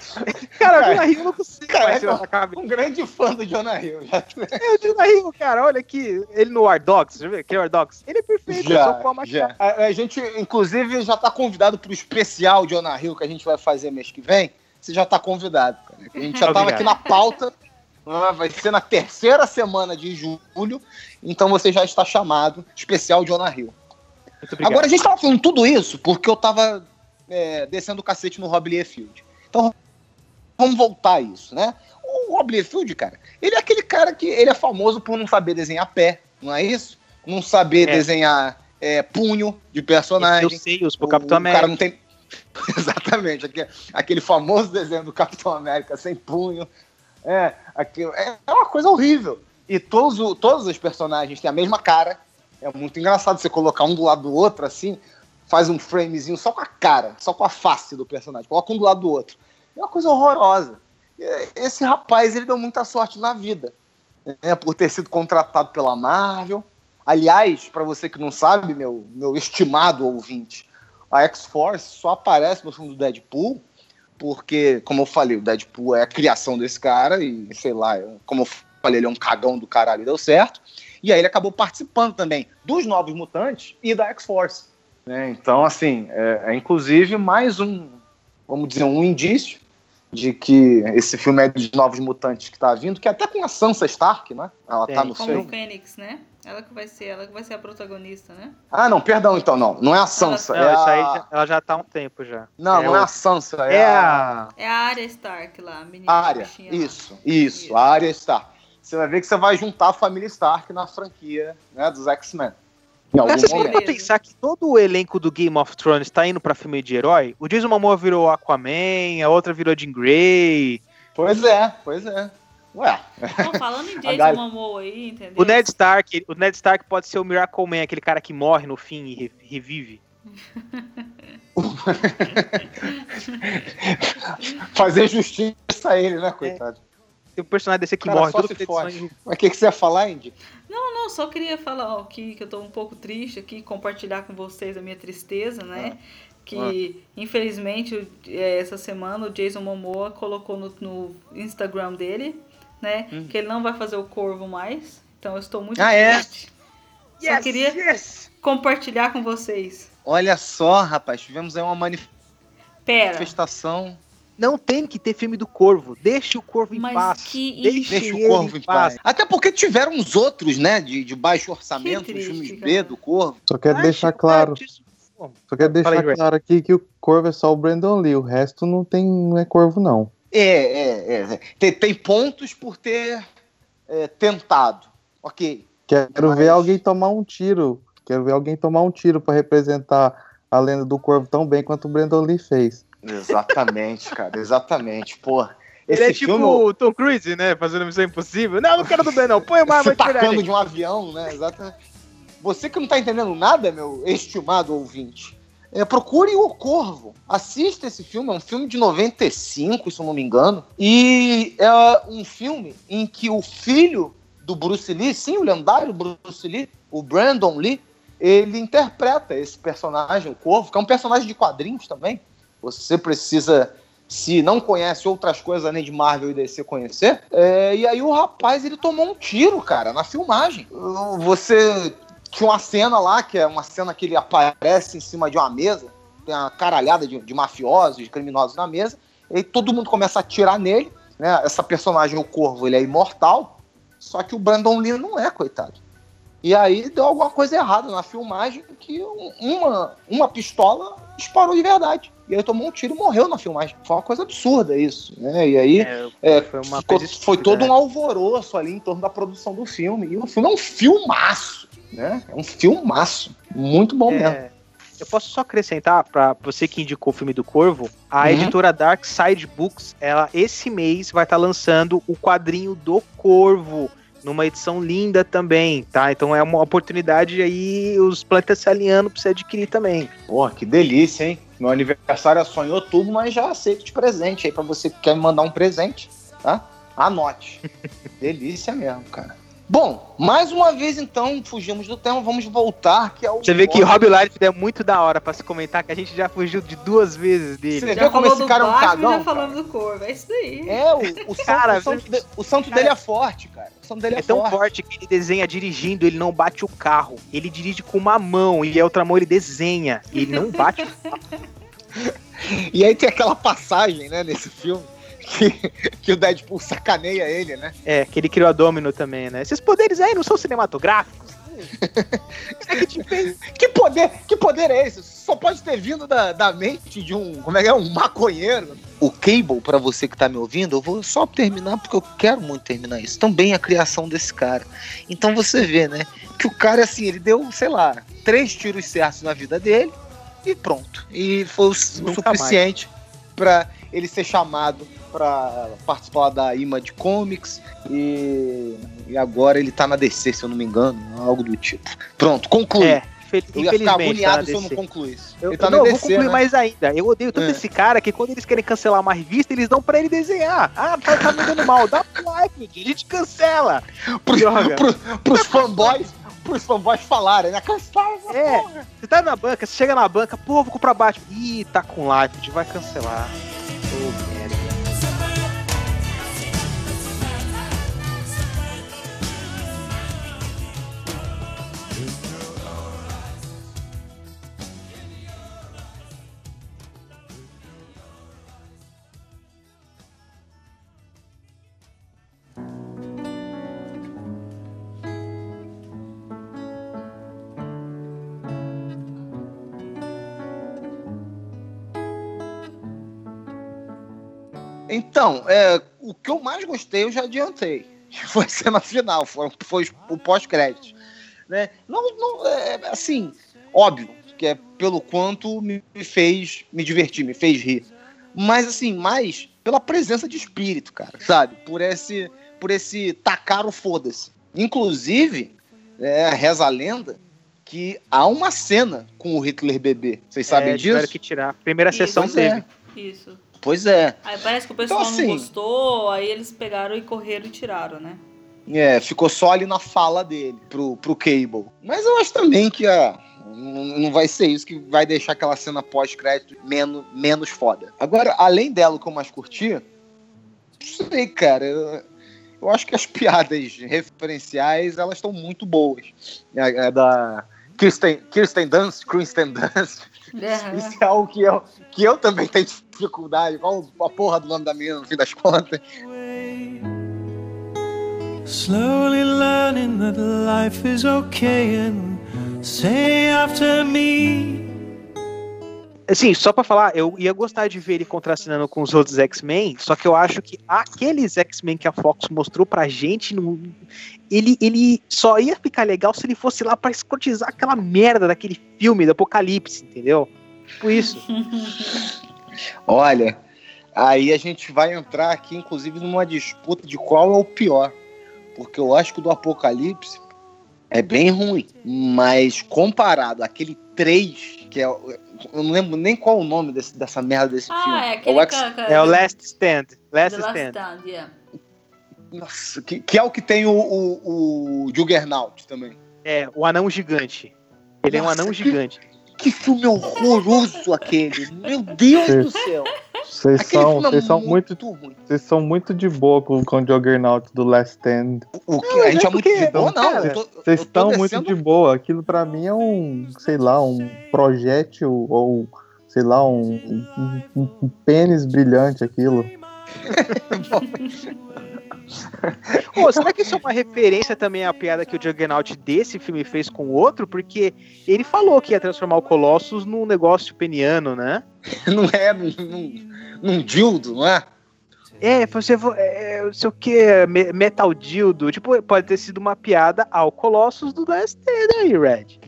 Speaker 3: cara, o Jonah Hill não consegue
Speaker 1: Cara,
Speaker 3: mais cabeça.
Speaker 1: Um grande fã do Jonah Hill. Já,
Speaker 3: É o Jonah Hill, cara, olha aqui, ele no War Dogs, já viu? Aquele War Dogs? Ele é perfeito, é só com a
Speaker 1: já,
Speaker 3: máquina.
Speaker 1: A, a gente, inclusive, já tá convidado pro especial Jonah Hill que a gente vai fazer mês que vem. Você já tá convidado, cara. A gente já tava
Speaker 3: Obrigado.
Speaker 1: aqui na pauta. Ah, Vai ser na terceira semana de julho. Então você já está chamado. Especial Jonah Hill. Agora a gente tava falando tudo isso porque eu tava é, descendo o cacete no Rob Liefeld. Então vamos voltar a isso, né? O Rob Liefeld, cara, ele é aquele cara que ele é famoso por não saber desenhar pé, não é isso? Não saber
Speaker 3: É.
Speaker 1: desenhar é, punho de
Speaker 3: eu
Speaker 1: personagem.
Speaker 3: sei, os pro
Speaker 1: O-
Speaker 3: Capitão
Speaker 1: o
Speaker 3: América.
Speaker 1: cara não tem. Exatamente, aquele, aquele famoso desenho do Capitão América sem punho. É, aquilo, é uma coisa horrível. E todos, todos os personagens têm a mesma cara. É muito engraçado você colocar um do lado do outro assim, faz um framezinho só com a cara, só com a face do personagem, coloca um do lado do outro. É uma coisa horrorosa. E Esse rapaz, ele deu muita sorte na vida, né, por ter sido contratado pela Marvel. Aliás, para você que não sabe, meu, meu estimado ouvinte, a X-Force só aparece no filme do Deadpool porque, como eu falei, o Deadpool é a criação desse cara e, sei lá, como eu falei, ele é um cagão do caralho e deu certo. E aí ele acabou participando também dos Novos Mutantes e da X-Force. né? Então, assim, é, é inclusive mais um, vamos dizer, um indício de que esse filme é dos Novos Mutantes que tá vindo, que até com a Sansa Stark, né? Ela tá
Speaker 3: Tem.
Speaker 1: no
Speaker 2: Como o. Fênix, né? Ela que vai ser, ela que vai ser a protagonista, né?
Speaker 1: Ah, não, perdão, então, não. Não é a Sansa.
Speaker 3: Não,
Speaker 1: é
Speaker 3: isso
Speaker 1: a...
Speaker 3: aí ela já tá há um tempo já.
Speaker 1: Não, não é
Speaker 3: o-
Speaker 1: a Sansa. É,
Speaker 3: É
Speaker 1: a...
Speaker 3: a.
Speaker 2: É a Arya Stark lá, a menina.
Speaker 1: A área.
Speaker 2: bichinha lá.
Speaker 1: Isso, isso,
Speaker 2: Isso.
Speaker 1: a área Stark. Você vai ver que você vai juntar a família Stark na franquia né, dos X-Men. Em algum
Speaker 3: Cara, você
Speaker 1: momento.
Speaker 3: pode pensar que todo o elenco do Game of Thrones tá indo pra filme de herói? O Jason Momoa virou Aquaman, a outra virou Jean Grey.
Speaker 1: Pois é, pois é. Ué,
Speaker 2: Não, falando em Jason Momoa aí, entendeu?
Speaker 3: O Ned Stark, o Ned Stark pode ser o Miracle Man, aquele cara que morre no fim e re- revive.
Speaker 1: fazer justiça a ele, né, coitado?
Speaker 3: Tem um personagem desse que
Speaker 1: Cara,
Speaker 3: morre
Speaker 1: só
Speaker 3: todo
Speaker 1: se
Speaker 3: sangue.
Speaker 1: Mas o que, que você ia falar, Indy?
Speaker 2: Não, não, só queria falar ó, que, que eu tô um pouco triste aqui, compartilhar com vocês a minha tristeza, né? Que, infelizmente, o- é, essa semana o Jason Momoa colocou no, no Instagram dele, né? Que ele não vai fazer o Corvo mais. Então eu estou muito
Speaker 1: Ah, é?
Speaker 2: triste. Só queria
Speaker 3: yes.
Speaker 2: compartilhar com vocês.
Speaker 1: Olha só, rapaz, tivemos aí uma
Speaker 2: Pera,
Speaker 1: manifestação.
Speaker 3: Não tem que ter filme do Corvo. Deixa o Corvo em
Speaker 2: Mas
Speaker 3: paz.
Speaker 2: que
Speaker 3: Deixa,
Speaker 1: Deixa o Corvo em paz. Até porque tiveram uns outros, né, de, de baixo orçamento,
Speaker 2: Que
Speaker 1: os
Speaker 2: triste,
Speaker 1: filmes
Speaker 2: cara.
Speaker 1: B do Corvo.
Speaker 4: Só quero
Speaker 3: Ai,
Speaker 4: deixar claro, só quero deixar
Speaker 3: Ray.
Speaker 4: claro aqui que o Corvo é só o Brandon Lee, o resto não tem não é Corvo não.
Speaker 1: É, é, é. Tem, tem pontos por ter é, tentado. Ok.
Speaker 4: Quero
Speaker 1: Mas-
Speaker 4: ver alguém tomar um tiro. Quero ver alguém tomar um tiro pra representar a lenda do Corvo tão bem quanto o Brandon Lee fez.
Speaker 1: Exatamente, cara, exatamente. Porra.
Speaker 3: Ele
Speaker 1: Esse
Speaker 3: é tipo
Speaker 1: filme
Speaker 3: o Tom Cruise, né? Fazendo Missão Impossível. Não, não quero do não. Põe uma
Speaker 1: se
Speaker 3: arma
Speaker 1: tacando de um avião, né? Exatamente. Você que não tá entendendo nada, meu estimado ouvinte, é, procure o Corvo. Assista esse filme, é um filme de 95, se eu não me engano. E é um filme em que o filho do Bruce Lee, sim, o lendário Bruce Lee, o Brandon Lee, ele interpreta esse personagem, o Corvo, que é um personagem de quadrinhos também. Você precisa, se não conhece outras coisas além de Marvel e DC, conhecer. É, e aí o rapaz, ele tomou um tiro, cara, na filmagem. Você tinha uma cena lá, que é uma cena que ele aparece em cima de uma mesa, tem uma caralhada de, de mafiosos, de criminosos na mesa, e aí todo mundo começa a atirar nele, né? Essa personagem, o Corvo, ele é imortal, só que o Brandon Lee não é, coitado. E aí deu alguma coisa errada na filmagem, que um- uma, uma pistola disparou de verdade. E aí tomou um tiro e morreu na filmagem. Foi uma coisa absurda isso, né? E aí
Speaker 3: É,
Speaker 1: é,
Speaker 3: foi
Speaker 1: ficou- foi todo
Speaker 3: né?
Speaker 1: um alvoroço ali em torno da produção do filme. E o filme é um filmaço, né? É um filmaço. Muito bom mesmo.
Speaker 3: É, eu posso só acrescentar para você que indicou o filme do Corvo, a
Speaker 1: Uhum.
Speaker 3: editora Dark Side Books, ela esse mês vai estar lançando o quadrinho do Corvo numa edição linda também, tá? Então é uma oportunidade aí os planetas se alinhando para você adquirir também.
Speaker 1: Porra, que delícia, hein? Meu aniversário é só em outubro, mas já aceito de presente aí pra você que quer me mandar um presente, tá? Anote. delícia mesmo, cara. Bom, mais uma vez então, fugimos do tema, vamos voltar, que é o.
Speaker 3: Você vê que Rob Life é muito da hora para se comentar que a gente já fugiu de duas vezes dele.
Speaker 1: Você
Speaker 2: já
Speaker 1: vê como esse cara é um cagão,
Speaker 2: já falamos do Corvo. É isso daí.
Speaker 1: É, o, o santo,
Speaker 3: Cara,
Speaker 1: o santo, de- o santo dele é forte, cara. O santo dele é,
Speaker 3: É tão
Speaker 1: forte.
Speaker 3: forte que ele desenha dirigindo, ele não bate o carro. Ele dirige com uma mão e a outra mão ele desenha. Ele não bate o
Speaker 1: E aí tem aquela passagem, né, nesse filme, que, que o Deadpool sacaneia ele, né?
Speaker 3: É, que ele criou a Domino também, né? Esses poderes aí não são cinematográficos? Isso aqui te fez.
Speaker 1: Que poder, que poder é esse? Só pode ter vindo da, da mente de um, como é que é, um maconheiro. O Cable, pra você que tá me ouvindo, eu vou só terminar porque eu quero muito terminar isso. Também a criação desse cara. Então você vê, né, que o cara assim, ele deu, sei lá, três tiros certos na vida dele e pronto. E foi o, suficiente pra ele ser chamado pra participar da Image Comics e, e agora ele tá na DC, se eu não me engano, algo do tipo. Pronto, conclui.
Speaker 3: É,
Speaker 1: Eu ia ficar
Speaker 3: infelizmente.
Speaker 1: agoniado
Speaker 3: tá
Speaker 1: se eu não
Speaker 3: DC.
Speaker 1: concluísse.
Speaker 3: Eu,
Speaker 1: tá
Speaker 3: não, eu vou
Speaker 1: DC,
Speaker 3: concluir
Speaker 1: né?
Speaker 3: mais ainda. Eu odeio tanto
Speaker 1: É.
Speaker 3: esse cara que quando eles querem cancelar uma revista, eles dão pra ele desenhar. Ah, tá, tá me dando mal. Dá pro like, a gente cancela.
Speaker 1: Pros,
Speaker 3: Droga.
Speaker 1: pro- pros fanboys, pros fanboys falarem, né? Cansar essa
Speaker 3: É.
Speaker 1: porra.
Speaker 3: Você tá na banca, você chega na banca, pô, vou comprar Batman. Ih, tá com live, a gente vai cancelar.
Speaker 1: Então, é, o que eu mais gostei eu já adiantei. Foi a cena final, foi, foi o pós-crédito. Né? Não, não, é, assim, óbvio, que é pelo quanto me fez me divertir, me fez rir. Mas assim, mais pela presença de espírito, cara, sabe? Por esse, por esse tacar o foda-se. Inclusive, é, reza a lenda que há uma cena com o Hitler bebê. Vocês sabem
Speaker 3: é, tiveram
Speaker 1: disso?
Speaker 3: que tirar. Primeira
Speaker 2: Isso.
Speaker 3: sessão
Speaker 1: Pois é.
Speaker 3: teve.
Speaker 2: Isso.
Speaker 1: Pois é.
Speaker 2: Aí parece que o pessoal
Speaker 1: Então, assim-
Speaker 2: não gostou, aí eles pegaram e correram e tiraram, né?
Speaker 1: É, ficou só ali na fala dele, pro, pro Cable. Mas eu acho também que ah, não não vai ser isso que vai deixar aquela cena pós-crédito menos, menos foda. Agora, além dela, o que eu mais curti, não sei, cara. Eu, eu acho que as piadas referenciais elas estão muito boas. É, é da Kirsten, Kirsten Dunst, Kristen Dunst.
Speaker 2: Aham.
Speaker 1: Isso é algo que eu, que eu também tenho dificuldade. Qual a porra do nome da menina, no fim das contas?
Speaker 6: Slowly learning that life is okay and say after me.
Speaker 3: Assim, só pra falar, eu ia gostar de ver ele contracenando com os outros X-Men, só que eu acho que aqueles X-Men que a Fox mostrou pra gente, não- ele, ele só ia ficar legal se ele fosse lá pra escrotizar aquela merda daquele filme do Apocalipse, entendeu? Tipo isso.
Speaker 1: Olha, aí a gente vai entrar aqui, inclusive, numa disputa de qual é o pior. Porque eu acho que o do Apocalipse é bem ruim. Mas comparado àquele 3, que é. o- Eu não lembro nem qual é o nome desse- dessa merda desse filme.
Speaker 2: Ah, é aquele
Speaker 1: o X-
Speaker 2: ca- ca-
Speaker 3: É o Last Stand.
Speaker 2: The
Speaker 3: Last
Speaker 2: Last
Speaker 3: Stand.
Speaker 2: Stand, yeah.
Speaker 1: Nossa, que, que é o que tem o, o, o Juggernaut também.
Speaker 3: É, o anão gigante. Ele é um
Speaker 1: Nossa,
Speaker 3: anão
Speaker 1: que-
Speaker 3: gigante.
Speaker 1: Que filme horroroso aquele. Meu Deus do céu.
Speaker 4: Vocês são,
Speaker 1: é
Speaker 4: vocês são muito,
Speaker 1: ruim.
Speaker 4: vocês são muito de boa com, com o Juggernaut do Last Stand.
Speaker 1: O que,
Speaker 3: Não,
Speaker 1: a gente
Speaker 3: é
Speaker 1: é muito de boa, não.
Speaker 4: Vocês estão muito de boa. Aquilo pra mim é um, sei lá, um projétil ou sei lá, um, um, um- um pênis brilhante aquilo.
Speaker 3: Pô, será que isso é uma referência também à piada que o Juggernaut desse filme fez com o outro? Porque ele falou que ia transformar o Colossus num negócio peniano, né?
Speaker 1: Não é num, num, dildo, não é?
Speaker 3: É, você é, não sei o que, metal dildo. Tipo, pode ter sido uma piada ao Colossus do Last Stand aí, Red.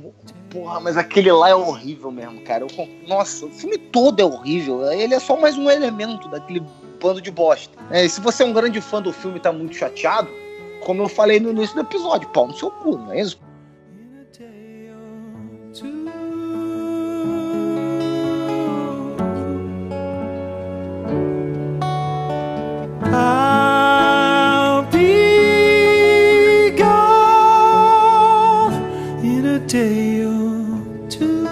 Speaker 1: Porra, mas aquele lá é horrível mesmo, cara. Eu Nossa, o filme todo é horrível. Ele é só mais um elemento daquele bando de bosta. É, e se você é um grande fã do filme e tá muito chateado, como eu falei no início do episódio, pau no seu cu, não é isso?
Speaker 6: Day or two.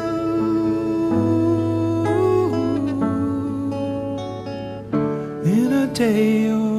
Speaker 6: In a day or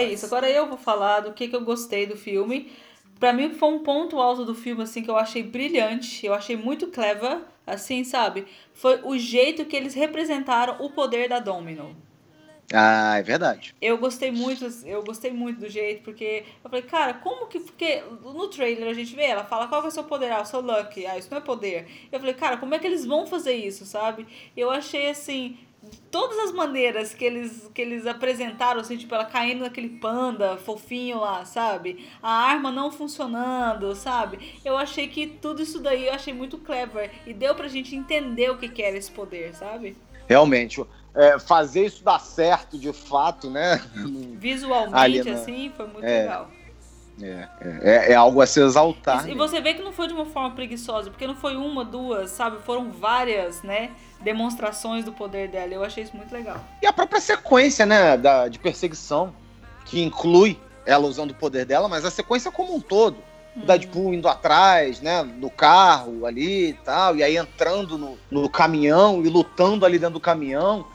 Speaker 2: é isso, agora eu vou falar do que, que eu gostei do filme. Pra mim foi um ponto alto do filme assim que eu achei brilhante, eu achei muito clever, assim, sabe? Foi o jeito que eles representaram o poder da Domino.
Speaker 1: Ah, é verdade.
Speaker 2: Eu gostei muito, eu gostei muito do jeito, porque eu falei, cara, como que. Porque no trailer a gente vê, ela fala qual que é o seu poder? Ah, eu sou lucky, ah, isso não é poder. Eu falei, cara, como é que eles vão fazer isso, sabe? Eu achei assim. Todas as maneiras que eles, que eles apresentaram, assim, tipo, ela caindo naquele panda fofinho lá, sabe? A arma não funcionando, sabe? Eu achei que tudo isso daí eu achei muito clever. E deu pra gente entender o que, que era esse poder, sabe?
Speaker 1: Realmente. é, fazer isso dar certo de fato, né?
Speaker 2: Visualmente,
Speaker 1: Ali, né?
Speaker 2: assim, foi muito
Speaker 1: É.
Speaker 2: legal.
Speaker 1: É, é, é algo a se exaltar.
Speaker 2: E, e você vê que não foi de uma forma preguiçosa, porque não foi uma, duas, sabe? Foram várias, né? Demonstrações do poder dela. Eu achei isso muito legal.
Speaker 1: E a própria sequência, né, da, de perseguição, que inclui ela usando o poder dela, mas a sequência como um todo. O Deadpool indo atrás, né, no carro ali e tal, e aí entrando no, no caminhão e lutando ali dentro do caminhão.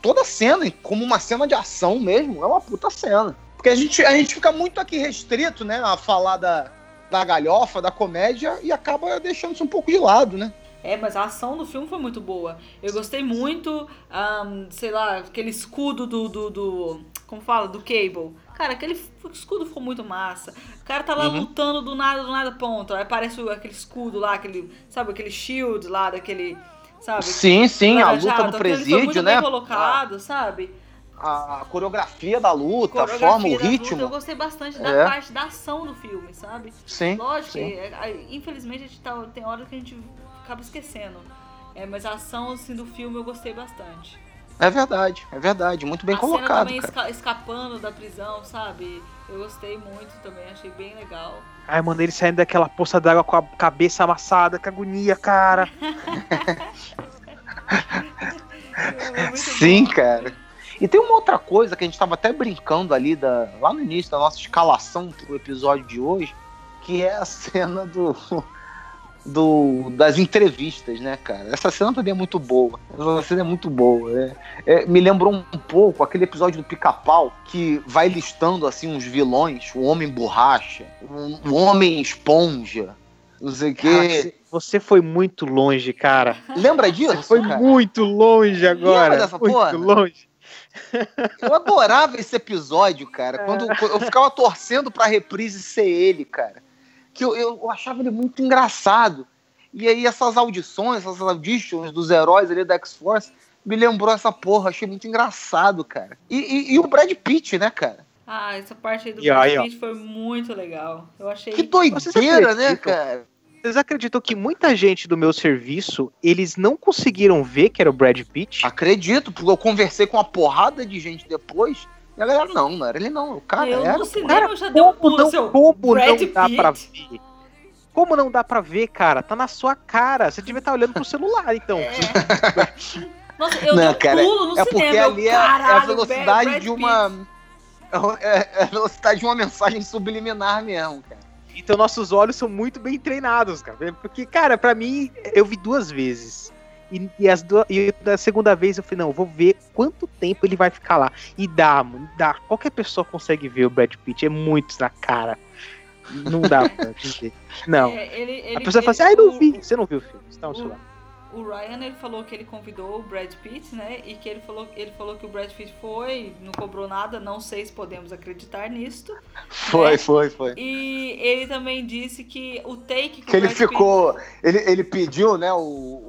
Speaker 1: Toda a cena, como uma cena de ação mesmo, é uma puta cena. Porque a gente, a gente fica muito aqui restrito, né, a falar da, da galhofa, da comédia, e acaba deixando isso um pouco de lado, né?
Speaker 2: É, mas a ação do filme foi muito boa. Eu gostei muito, ahn, sei lá, aquele escudo do, do, do- Como fala? Do Cable. Cara, aquele escudo ficou muito massa. O cara tá lá
Speaker 1: Uhum.
Speaker 2: lutando do nada, do nada, ponto. Aí aparece aquele escudo lá, aquele. Sabe, aquele shield lá, daquele. Sabe?
Speaker 1: Sim, sim, a luta no
Speaker 2: aquele foi
Speaker 1: presídio,
Speaker 2: muito
Speaker 1: né?
Speaker 2: Bem colocado, sabe?
Speaker 1: A, a coreografia da luta, a
Speaker 2: Coreografia
Speaker 1: forma, o
Speaker 2: da luta,
Speaker 1: ritmo.
Speaker 2: eu gostei bastante da
Speaker 1: É.
Speaker 2: parte da ação do filme, sabe?
Speaker 1: Sim.
Speaker 2: Lógico,
Speaker 1: sim.
Speaker 2: que, é, infelizmente a gente tá, tem hora que a gente acaba esquecendo. É, mas a ação assim, do filme eu gostei bastante.
Speaker 1: É verdade, é verdade. Muito bem
Speaker 2: a cena
Speaker 1: colocado,
Speaker 2: também
Speaker 1: cara.
Speaker 2: esca- escapando da prisão, sabe? Eu gostei muito também, achei bem legal.
Speaker 3: Ai, mano, ele saindo daquela poça d'água com a cabeça amassada, que agonia, cara.
Speaker 1: Sim,
Speaker 2: bom.
Speaker 1: cara. E tem uma outra coisa que a gente tava até brincando ali da, lá no início da nossa escalação pro episódio de hoje, que é a cena do, do das entrevistas, né, cara? Essa cena também é muito boa. Essa cena é muito boa. é. É, me lembrou um pouco aquele episódio do Pica-Pau que vai listando assim uns vilões, o Homem Borracha, o, Homem Esponja, não sei o quê.
Speaker 3: você- você foi muito longe, cara.
Speaker 1: Lembra disso?
Speaker 3: Foi
Speaker 1: cara?
Speaker 3: muito longe agora.
Speaker 1: dessa
Speaker 3: muito
Speaker 1: porra?
Speaker 3: longe.
Speaker 1: Eu adorava esse episódio, cara.
Speaker 3: É.
Speaker 1: Quando eu ficava torcendo pra reprise ser ele, cara. Que eu, eu achava ele muito engraçado. E aí essas audições, essas auditions dos heróis ali da X-Force me lembrou essa porra. Achei muito engraçado, cara. E, e- e o Brad Pitt, né, cara?
Speaker 2: Ah, essa parte aí do
Speaker 3: E
Speaker 2: Brad. Pitt foi muito legal. Eu achei.
Speaker 1: Que doideira, né, cara?
Speaker 3: Vocês acreditam que muita gente do meu serviço, eles não conseguiram ver que era o Brad Pitt?
Speaker 1: Acredito, porque eu conversei com uma porrada de gente depois. E a galera, não, não era ele não. O cara
Speaker 2: eu
Speaker 1: era.
Speaker 2: no cinema
Speaker 3: Cara,
Speaker 2: eu já dei um
Speaker 3: Como
Speaker 2: pulo,
Speaker 3: não,
Speaker 2: seu
Speaker 3: como
Speaker 2: Brad
Speaker 3: não dá
Speaker 2: Pitt.
Speaker 3: pra ver? Como não dá pra ver, cara? Tá na sua cara. Você devia estar olhando pro celular, então.
Speaker 2: É. Nossa, eu
Speaker 1: Não, cara,
Speaker 2: pulo no
Speaker 1: É
Speaker 2: cinema.
Speaker 1: porque
Speaker 2: eu,
Speaker 1: ali é, é a
Speaker 2: caralho,
Speaker 1: velocidade
Speaker 2: Brad
Speaker 1: de
Speaker 2: Pitt.
Speaker 1: uma. É, é a velocidade de uma mensagem subliminar mesmo, cara.
Speaker 3: Então nossos olhos são muito bem treinados, cara. Porque, cara, pra mim, eu vi duas vezes. E, e as duas, e da segunda vez eu falei, não, eu vou ver quanto tempo ele vai ficar lá. E dá, mano, dá. Qualquer pessoa consegue ver o Brad Pitt, é muito na cara. Não dá pra dizer. Não.
Speaker 2: É, ele, ele,
Speaker 3: A pessoa fala assim,
Speaker 2: ele-
Speaker 3: ai, não vi. Você não viu o filme, você tá no celular.
Speaker 2: O Ryan ele falou que ele convidou o Brad Pitt, né? E que ele falou, ele falou que o Brad Pitt foi, não cobrou nada, não sei se podemos acreditar nisto.
Speaker 1: Foi,
Speaker 2: né?
Speaker 1: foi, foi.
Speaker 2: E ele também disse que o take que,
Speaker 1: Que
Speaker 2: o
Speaker 1: ele
Speaker 2: Brad Pitt-
Speaker 1: ficou. Ele, ele pediu, né, o,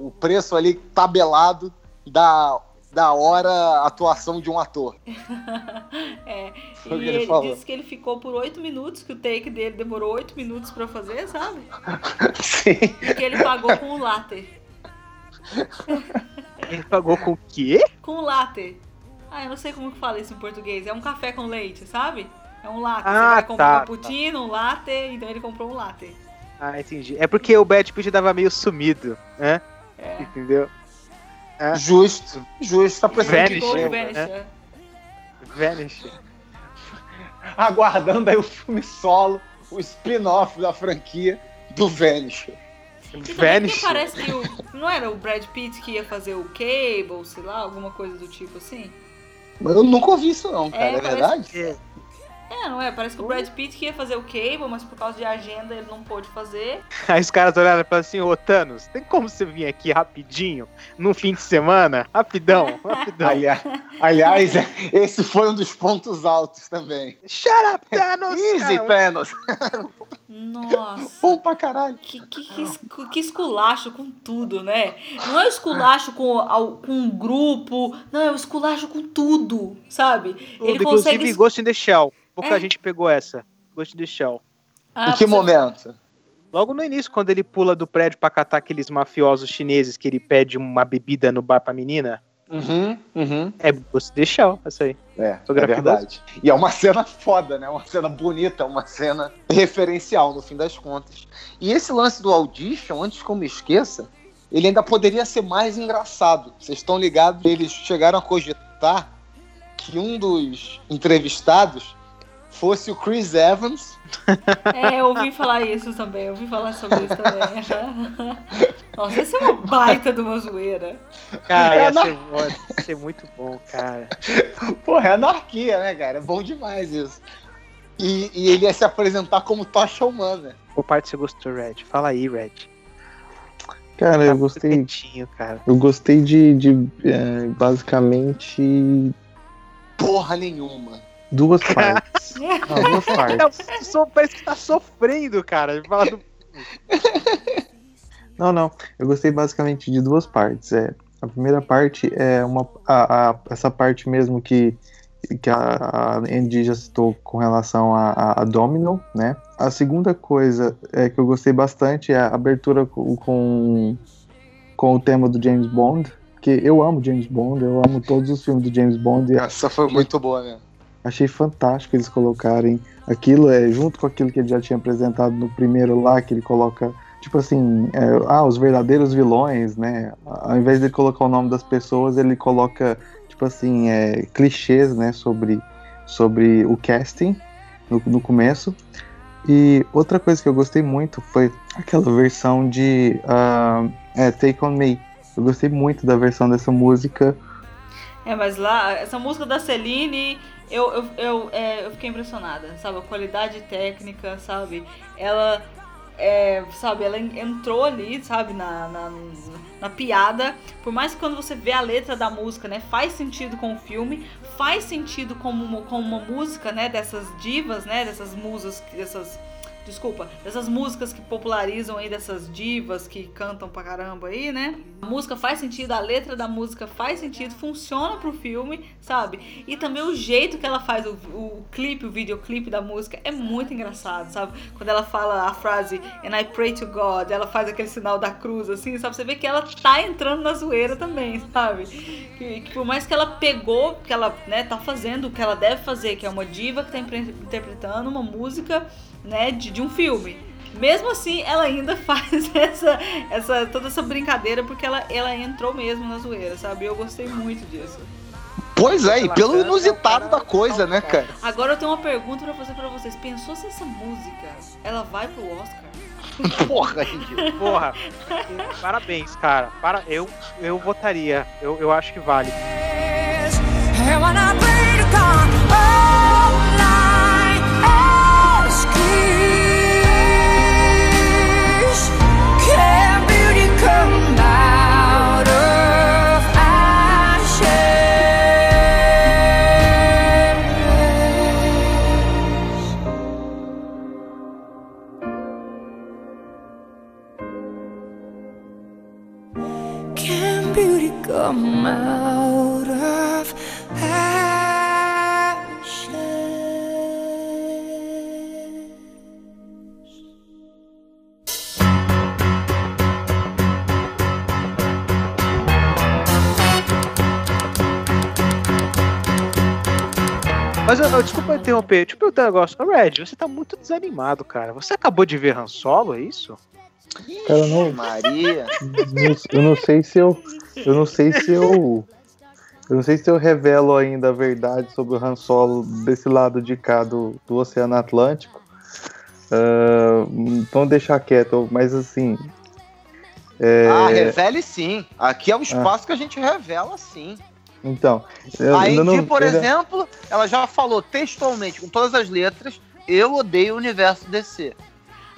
Speaker 1: o preço ali tabelado da, da hora atuação de um ator.
Speaker 2: é,
Speaker 1: Foi
Speaker 2: e
Speaker 1: ele
Speaker 2: ele,
Speaker 1: falou.
Speaker 2: disse que ele ficou por oito minutos, que o take dele demorou oito minutos pra fazer, sabe?
Speaker 1: Sim.
Speaker 2: E que ele pagou com o latte.
Speaker 3: Ele pagou com o quê?
Speaker 2: Com o latte. Ah, eu não sei como que fala isso em português. É um café com leite, sabe? É um latte.
Speaker 3: Ah,
Speaker 2: Você vai comprar
Speaker 3: tá,
Speaker 2: um cappuccino, um latte, então ele comprou um latte.
Speaker 3: Ah, entendi. É porque o Brad Pitt tava meio sumido, né?
Speaker 2: É.
Speaker 3: Entendeu? É.
Speaker 1: Justo, justo. Tá precisando de
Speaker 3: Vanish, né?
Speaker 2: Vanish.
Speaker 1: Aguardando aí o filme solo, o spin-off da franquia do Vanish.
Speaker 2: E também porque parece que o, não era o Brad Pitt que ia fazer o Cable, sei lá, alguma coisa do tipo assim?
Speaker 1: Mas eu nunca ouvi isso não, cara.
Speaker 2: É,
Speaker 1: É,
Speaker 2: parece-
Speaker 1: verdade?
Speaker 2: É, não é? Parece que o Brad Pitt que ia fazer o Cable, mas por causa de agenda ele não pôde fazer.
Speaker 3: Aí os caras olharam e falaram assim, ô Thanos, tem como você vir aqui rapidinho, num fim de semana? Rapidão, rapidão.
Speaker 1: Aliás, aliás, esse foi um dos pontos altos também.
Speaker 3: Shut up, Thanos!
Speaker 1: Easy. Thanos.
Speaker 2: Nossa.
Speaker 1: Bom pra caralho.
Speaker 2: Que, que, que, que esculacho com tudo, né? Não é o esculacho com, ao- com um grupo, não, é o esculacho com tudo, sabe?
Speaker 3: Tudo,
Speaker 2: Ele
Speaker 3: Inclusive,
Speaker 2: consegue.
Speaker 3: Ghost in the Shell. Pouca
Speaker 2: É.
Speaker 3: gente pegou essa. Ghost in the Shell.
Speaker 2: Ah,
Speaker 1: em que
Speaker 2: você-
Speaker 1: momento?
Speaker 3: Logo no início, quando ele pula do prédio pra catar aqueles mafiosos chineses que ele pede uma bebida no bar pra menina,
Speaker 1: Uhum, uhum.
Speaker 3: é Ghost in the Shell, essa aí.
Speaker 1: É, é verdade. E é uma cena foda, né? Uma cena bonita, uma cena referencial, no fim das contas. E esse lance do Audition, antes que eu me esqueça, ele ainda poderia ser mais engraçado. Vocês estão ligados? Eles chegaram a cogitar que um dos entrevistados fosse o Chris Evans.
Speaker 2: É, eu ouvi falar isso também, eu ouvi falar sobre isso também. Nossa, isso é uma baita de uma zoeira.
Speaker 3: Cara,
Speaker 1: É,
Speaker 3: ia ser, ia ser muito bom, cara.
Speaker 1: Porra, é anarquia, né, cara? É bom demais isso. E, e ele ia se apresentar como tocha humana.
Speaker 3: Qual parte você gostou, Red? Fala aí, Red.
Speaker 4: Cara,
Speaker 3: Tá
Speaker 4: eu
Speaker 3: muito
Speaker 4: gostei.
Speaker 3: quietinho, cara.
Speaker 4: Eu gostei de, de é, basicamente
Speaker 1: Porra nenhuma.
Speaker 4: Duas partes. Não, duas partes.
Speaker 3: Parece que tá sofrendo, cara. Do-
Speaker 4: Não, não. Eu gostei basicamente de duas partes. É, a primeira parte é uma a, a- essa parte mesmo que que a, a Andy já citou com relação a, a, a Domino, né? A segunda coisa é que eu gostei bastante é a abertura com com, com o tema do James Bond. porque eu amo James Bond, eu amo todos os filmes do James Bond. E
Speaker 1: Essa foi muito boa, né?
Speaker 4: Achei fantástico eles colocarem aquilo, é, junto com aquilo que ele já tinha apresentado no primeiro lá, que ele coloca, tipo assim, é, ah, os verdadeiros vilões, né? Ao invés de colocar o nome das pessoas, ele coloca, tipo assim, é, clichês, né, sobre, sobre o casting no, no começo. E outra coisa que eu gostei muito foi aquela versão de ah, é, Take On Me. Eu gostei muito da versão dessa música.
Speaker 2: É, mas lá, essa música da Celine, eu, eu, eu, é, eu fiquei impressionada, sabe? A qualidade técnica, sabe? Ela, é, sabe, ela en- entrou ali, sabe, na, na, na piada. Por mais que quando você vê a letra da música, né, faz sentido com o filme, faz sentido como como uma música, né, dessas divas, né, dessas musas, dessas... Desculpa, dessas músicas que popularizam aí, dessas divas que cantam pra caramba aí, né? A música faz sentido, a letra da música faz sentido, funciona pro filme, sabe? E também o jeito que ela faz o, o clipe, o videoclipe da música é muito engraçado, sabe? Quando ela fala a frase And I pray to God, ela faz aquele sinal da cruz, assim, sabe? Você vê que ela tá entrando na zoeira também, sabe? Que, que por mais que ela pegou, que ela, né, tá fazendo o que ela deve fazer, que é uma diva que tá interpretando uma música, né, de, de um filme. Mesmo assim, ela ainda faz essa, essa toda essa brincadeira porque ela, ela entrou mesmo na zoeira, sabe? Eu gostei muito disso.
Speaker 1: Pois é, e pelo inusitado da coisa, né, cara?
Speaker 2: Agora eu tenho uma pergunta pra fazer pra vocês. Pensou se essa música ela vai pro Oscar?
Speaker 1: Porra.
Speaker 3: Porra, parabéns, cara. Para, eu, eu votaria. Eu, eu acho que vale. Mas eu, eu- desculpa interromper. Deixa eu perguntar um negócio. Red, você tá muito desanimado, cara. Você acabou de ver Han Solo, é isso?
Speaker 4: Cara, não,
Speaker 1: Maria.
Speaker 4: não- eu não sei se eu. Eu não sei se eu. Eu não sei se eu revelo ainda a verdade sobre o Han Solo desse lado de cá do, do Oceano Atlântico. Ah, então deixar quieto, mas assim. é,
Speaker 1: Ah, revele sim. Aqui é o espaço que a gente revela sim.
Speaker 4: Então. eu
Speaker 1: A Indy,
Speaker 4: não-
Speaker 1: por
Speaker 4: ainda-
Speaker 1: exemplo, ela já falou textualmente, com todas as letras, eu odeio o universo DC.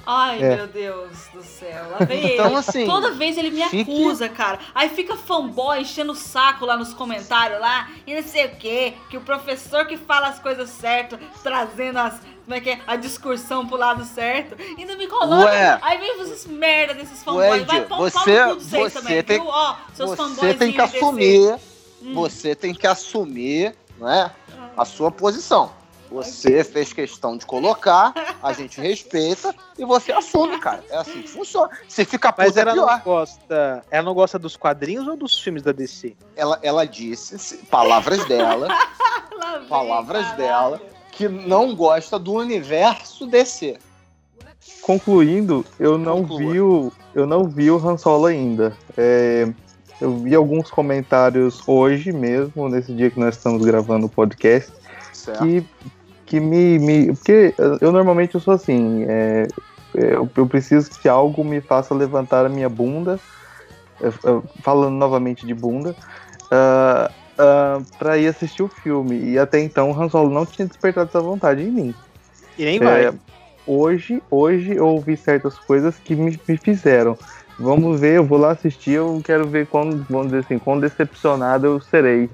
Speaker 2: Ai,
Speaker 4: É.
Speaker 2: meu Deus do céu. Lá vem
Speaker 1: Então,
Speaker 2: ele.
Speaker 1: assim,
Speaker 2: Toda vez ele me
Speaker 1: fique-
Speaker 2: acusa, cara. Aí fica fanboy enchendo o saco lá nos comentários lá. E não sei o quê. Que o professor que fala as coisas certas, trazendo as. Como é que é? A discursão pro lado certo. Ainda me coloca.
Speaker 1: Ué.
Speaker 2: Aí vem esses merda desses
Speaker 1: Ué,
Speaker 2: fanboys. Vai
Speaker 1: Ed,
Speaker 2: pau, pau
Speaker 1: você-
Speaker 2: no cu de vocês
Speaker 1: você
Speaker 2: também,
Speaker 1: tem-
Speaker 2: viu? Ó, seus
Speaker 1: Você
Speaker 2: fanboys
Speaker 1: tem que
Speaker 2: DC. Hum.
Speaker 1: você tem que assumir, né, a sua posição. Você fez questão de colocar, a gente respeita e você assume, cara. É assim que funciona. Se fica
Speaker 3: Mas
Speaker 1: puto é
Speaker 3: ela não gosta. Ela não gosta dos quadrinhos ou dos filmes da DC?
Speaker 1: Ela, ela disse, se- palavras dela,
Speaker 2: vem,
Speaker 1: palavras
Speaker 2: caralho.
Speaker 1: dela, que não gosta do universo DC.
Speaker 4: Concluindo, eu não
Speaker 1: Conclua.
Speaker 4: vi o, eu não vi o Han Solo ainda. É, eu vi alguns comentários hoje mesmo, nesse dia que nós estamos gravando o podcast,
Speaker 1: Certo?
Speaker 4: que, que me, me. Porque eu, normalmente eu sou assim. é, é, eu, eu preciso que algo me faça levantar a minha bunda. é, é, falando novamente de bunda. ah, ah, pra ir assistir o filme. E até então o Han Solo não tinha despertado essa vontade em mim.
Speaker 3: E nem
Speaker 4: É,
Speaker 3: vai.
Speaker 4: hoje, hoje eu ouvi certas coisas que me, me fizeram. Vamos ver, eu vou lá assistir, eu quero ver quando, vamos dizer assim, quão decepcionado eu serei.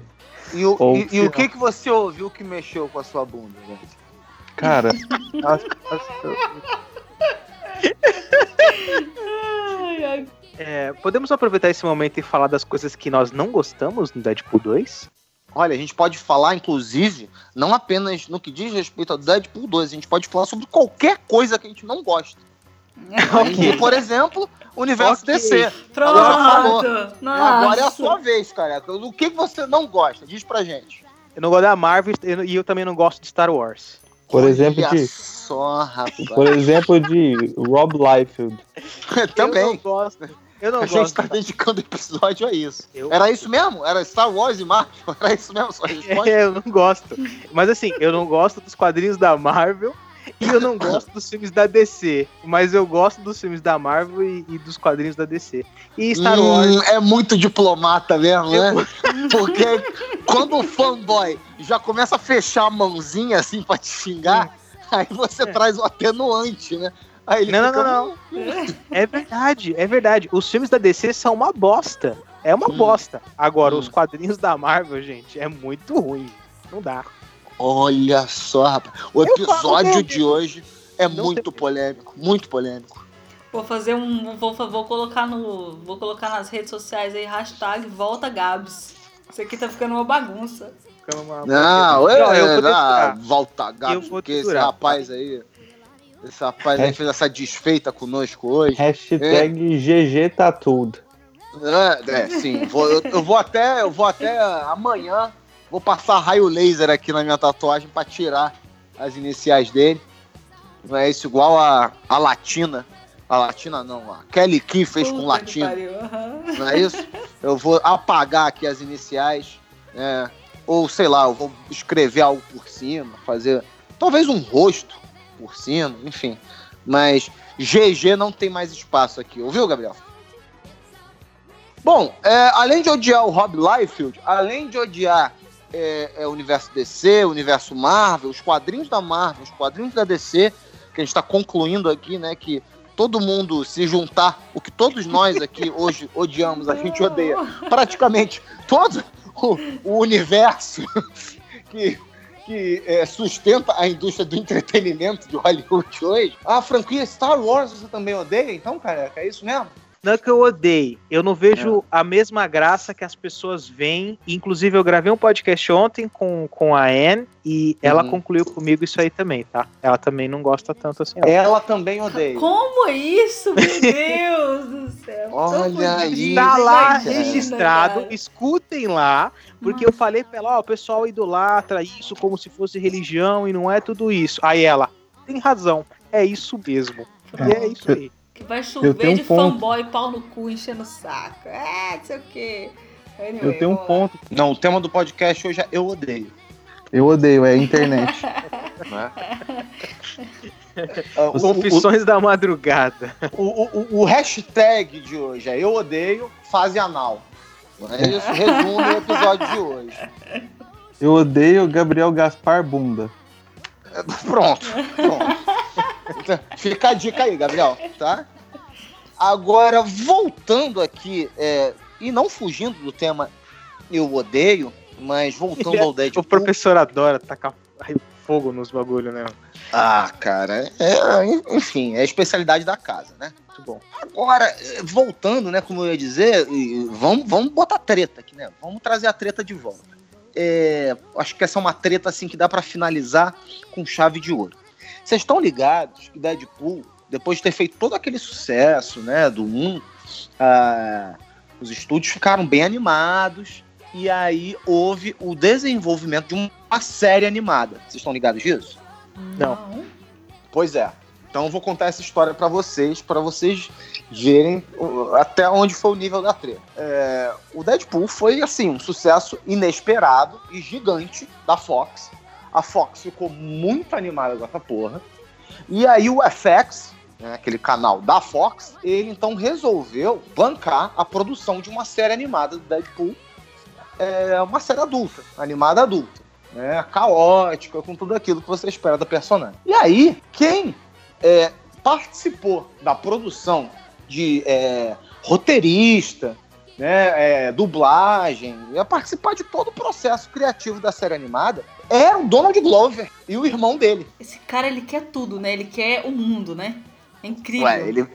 Speaker 1: E, o,
Speaker 4: Ou
Speaker 1: e- e o que, que você ouviu que mexeu com a sua bunda? né?
Speaker 4: Cara, as- as-.
Speaker 3: É, podemos aproveitar esse momento e falar das coisas que nós não gostamos no Deadpool 2?
Speaker 1: Olha, a gente pode falar, inclusive, não apenas no que diz respeito ao Deadpool 2, a gente pode falar sobre qualquer coisa que a gente não gosta. E, por exemplo, universo
Speaker 3: Ok.
Speaker 1: DC.
Speaker 2: Pronto!
Speaker 1: Agora. Agora é a sua vez, careca. O que você não gosta? Diz pra gente.
Speaker 3: Eu não gosto da Marvel e eu também não gosto de Star Wars.
Speaker 4: Por exemplo,
Speaker 1: Olha
Speaker 4: de,
Speaker 1: só, rapaz.
Speaker 4: por exemplo, de Rob Liefeld.
Speaker 3: Eu não
Speaker 1: Também.
Speaker 3: gosto. Eu não
Speaker 1: A gente
Speaker 3: gosto.
Speaker 1: tá dedicando o episódio a isso.
Speaker 3: Eu-
Speaker 1: Era isso mesmo? Era Star Wars e Marvel? Era isso mesmo? Só responde.
Speaker 3: É, eu não gosto. Mas assim, eu não gosto dos quadrinhos da Marvel e eu não gosto dos filmes da DC. Mas eu gosto dos filmes da Marvel e, e dos quadrinhos da DC. E Star Wars.
Speaker 1: Hum, é muito diplomata mesmo, né? Porque quando o fanboy já começa a fechar a mãozinha assim pra te xingar, aí você traz o atenuante, né? Aí ele
Speaker 3: Não,
Speaker 1: fica,
Speaker 3: não, não, É verdade, é verdade. Os filmes da DC são uma bosta. É uma
Speaker 1: Hum.
Speaker 3: bosta. Agora,
Speaker 1: Hum.
Speaker 3: os quadrinhos da Marvel, gente, é muito ruim. Não dá.
Speaker 1: Olha só, rapaz. O
Speaker 3: Eu
Speaker 1: episódio de hoje é
Speaker 3: Não
Speaker 1: muito polêmico, muito polêmico.
Speaker 2: Vou fazer um. Vou, vou colocar no. Vou colocar nas redes sociais aí, hashtag volta Gabs. Isso aqui tá ficando uma bagunça.
Speaker 3: Fica uma-
Speaker 1: Não, é,
Speaker 3: Não, eu vou
Speaker 1: não,
Speaker 3: dedurar.
Speaker 1: volta
Speaker 3: Eu vou
Speaker 1: porque esse rapaz aí. Esse rapaz aí
Speaker 4: É.
Speaker 1: fez essa desfeita conosco hoje.
Speaker 4: Hashtag GG tá tudo.
Speaker 1: É, é, sim. Vou- eu, eu vou até, eu vou até amanhã. Vou passar raio laser aqui na minha tatuagem pra tirar as iniciais dele. Não é isso igual a, a Latina. A Latina não, a Kelly Key fez com
Speaker 2: Puta que
Speaker 1: Latina.
Speaker 2: aham.
Speaker 1: Não é isso? Eu vou apagar aqui as iniciais. é, ou sei lá, eu vou escrever algo por cima, fazer talvez um rosto por cima, enfim. Mas GG não tem mais espaço aqui, ouviu, Gabriel? Bom, é, além de odiar o Rob Liefeld, além de odiar é, é, o universo DC, o universo Marvel, os quadrinhos da Marvel, os quadrinhos da DC, que a gente está concluindo aqui, né, que todo mundo se juntar, o que todos nós aqui hoje odiamos, a gente odeia praticamente todo o, o universo que, que é, sustenta a indústria do entretenimento de Hollywood hoje. A franquia Star Wars você também odeia, então, careca? É isso mesmo?
Speaker 3: Não é que eu odeio. Eu não vejo a mesma graça que as pessoas veem. Inclusive, eu gravei um podcast ontem com, com a Anne e ela
Speaker 1: Uhum.
Speaker 3: concluiu comigo isso aí também, tá? Ela também não gosta tanto assim.
Speaker 1: Ela também odeia.
Speaker 2: Como é isso, meu Deus do céu?
Speaker 1: Olha aí.
Speaker 3: Tá lá
Speaker 2: imagina,
Speaker 3: registrado,
Speaker 2: cara.
Speaker 3: escutem lá, porque eu falei pra ela, ó, o pessoal idolatra isso como se fosse religião e não é tudo isso. Aí ela, tem razão, é isso mesmo. E é isso aí.
Speaker 2: Vai
Speaker 4: Eu
Speaker 2: chover
Speaker 4: um
Speaker 2: de
Speaker 4: ponto.
Speaker 2: fanboy pau no cu enchendo o saco. É, não sei o quê. Anyway,
Speaker 4: Eu tenho um ponto.
Speaker 1: Não, o tema do podcast hoje é Eu Odeio.
Speaker 4: Eu odeio, é a internet.
Speaker 1: Né? Ah, o- o-
Speaker 3: Confissões da madrugada.
Speaker 1: O, o, o- o hashtag de hoje é Eu Odeio Fase Anal. É isso, resume o episódio de hoje.
Speaker 4: Eu odeio Gabriel Gaspar Bunda.
Speaker 1: Pronto, pronto. Fica a dica aí, Gabriel, tá? Agora, voltando aqui, é, e não fugindo do tema Eu Odeio, mas voltando ao
Speaker 3: O
Speaker 1: Deadpool.
Speaker 3: professor adora tacar fogo nos bagulho, né?
Speaker 1: Ah, cara, é, enfim, é a especialidade da casa, né?
Speaker 3: Muito bom.
Speaker 1: Agora, voltando, né, como eu ia dizer, vamos, vamos botar treta aqui, né? Vamos trazer a treta de volta. É, acho que essa é uma treta assim que dá pra finalizar com chave de ouro. Vocês estão ligados que Deadpool, depois de ter feito todo aquele sucesso, né, do 1, ah, os estúdios ficaram bem animados e aí houve o desenvolvimento de uma série animada. Vocês estão ligados disso?
Speaker 3: Não.
Speaker 1: Pois é. Então eu vou contar essa história pra vocês, pra vocês verem uh, até onde foi o nível da treta. É, o Deadpool foi assim um sucesso inesperado e gigante da Fox. A Fox ficou muito animada com essa porra. E aí o FX, né, aquele canal da Fox, ele então resolveu bancar a produção de uma série animada do Deadpool, é, uma série adulta, animada adulta né, caótica, com tudo aquilo que você espera da personagem. E aí, quem é, participou da produção de é, roteirista, né, é, dublagem, ia participar de todo o processo criativo da série animada, era o Donald Glover e o irmão dele.
Speaker 2: Esse cara, ele quer tudo, né? Ele quer o mundo, né? É incrível.
Speaker 1: Ué, ele,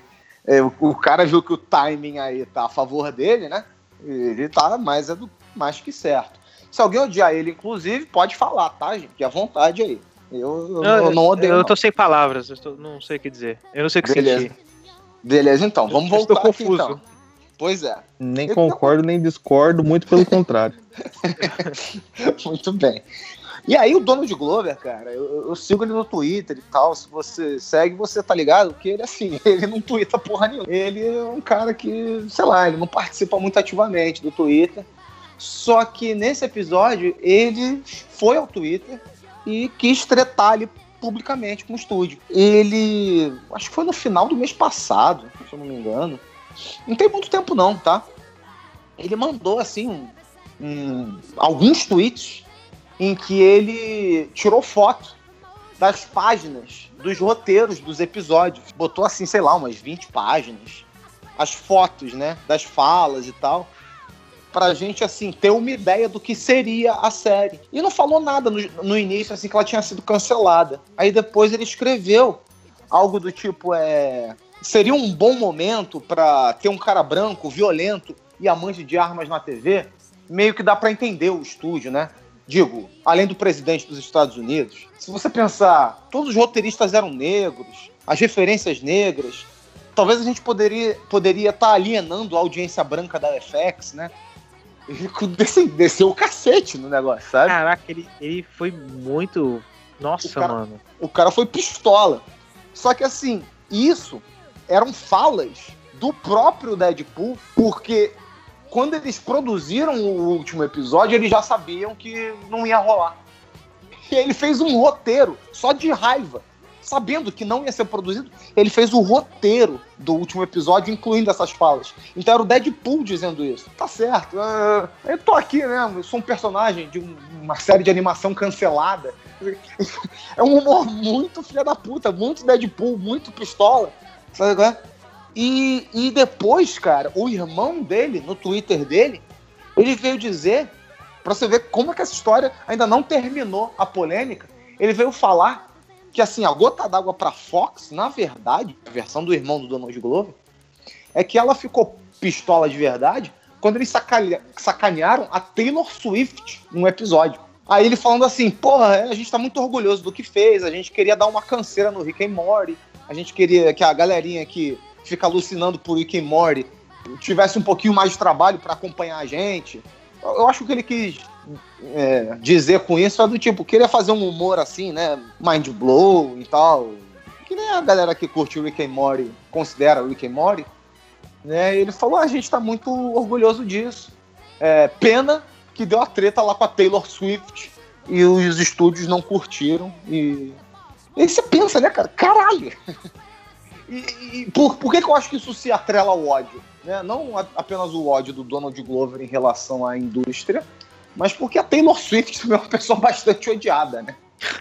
Speaker 1: é, o, o cara viu que o timing aí tá a favor dele, né? Ele tá mais, é do, mais que certo. Se alguém odiar ele, inclusive, pode falar, tá, gente? Fique à vontade aí. Eu, eu, eu não odeio.
Speaker 3: Eu
Speaker 1: não.
Speaker 3: tô sem palavras, eu tô- não sei o que dizer. Eu não sei o que
Speaker 1: Beleza.
Speaker 3: sentir.
Speaker 1: Beleza, então, vamos
Speaker 3: Eu estou
Speaker 1: voltar aqui,
Speaker 3: confuso.
Speaker 1: então. Pois é.
Speaker 4: Nem
Speaker 1: Então-
Speaker 4: concordo, nem discordo, muito pelo contrário.
Speaker 1: Muito bem. E aí o Donald Glover, cara, eu, eu sigo ele no Twitter e tal. Se você segue, você tá ligado? Que ele, assim, ele não twitta porra nenhuma. Ele é um cara que, sei lá, ele não participa muito ativamente do Twitter. Só que nesse episódio, ele foi ao Twitter e quis tretar ali publicamente com o estúdio. Ele, acho que foi no final do mês passado, se eu não me engano. Não tem muito tempo não, tá? Ele mandou, assim, um, um- alguns tweets em que ele tirou foto das páginas dos roteiros dos episódios. Botou assim, sei lá, umas 20 páginas. As fotos, né, das falas e tal. Pra gente, assim, ter uma ideia do que seria a série. E não falou nada no, no início, assim, que ela tinha sido cancelada. Aí depois ele escreveu algo do tipo, é... Seria um bom momento pra ter um cara branco, violento e amante de armas na TV? Meio que dá pra entender o estúdio, né? Digo, além do presidente dos Estados Unidos, se você pensar, todos os roteiristas eram negros, as referências negras, talvez a gente poderia poderia estar alienando a audiência branca da FX, né? Ele desceu, desceu o cacete no negócio, sabe?
Speaker 3: Caraca, ele, ele foi muito. Nossa,
Speaker 1: O cara-
Speaker 3: mano.
Speaker 1: O cara foi pistola. Só que assim, isso eram falas do próprio Deadpool, porque quando eles produziram o último episódio, eles já sabiam que não ia rolar. E ele fez um roteiro só de raiva. Sabendo que não ia ser produzido, ele fez o roteiro do último episódio, incluindo essas falas. Então era o Deadpool dizendo isso. Tá certo. ah, eu tô aqui, né? Eu sou um personagem de um- uma série de animação cancelada. É um humor muito filha da puta, muito Deadpool, muito pistola. Sabe qual é? E, e depois, cara, o irmão dele, no Twitter dele, ele veio dizer, pra você ver como é que essa história ainda não terminou a polêmica, ele veio falar que, assim, a gota d'água pra Fox, na verdade, a versão do irmão do Donald Glover, é que ela ficou pistola de verdade quando eles sacanearam a Taylor Swift num episódio. Aí ele falando assim, porra, a gente tá muito orgulhoso do que fez, a gente queria dar uma canseira no Rick and Morty, a gente queria que a galerinha que fica alucinando por Rick and Morty tivesse um pouquinho mais de trabalho pra acompanhar a gente. Eu acho que ele quis é, dizer com isso é do tipo, queria fazer um humor assim, né, mind blow e tal, que nem a galera que curte o Rick and Morty considera o Rick and Morty, né, ele falou, "Ah, a gente tá muito orgulhoso disso. É, pena que deu a treta lá com a Taylor Swift e os estúdios não curtiram. E aí você pensa, né, cara? Caralho! E, e por, por que, que eu acho que isso se atrela ao ódio? Né? Não a- apenas o ódio do Donald Glover em relação à indústria, mas porque a Taylor Swift também é uma pessoa bastante odiada, né?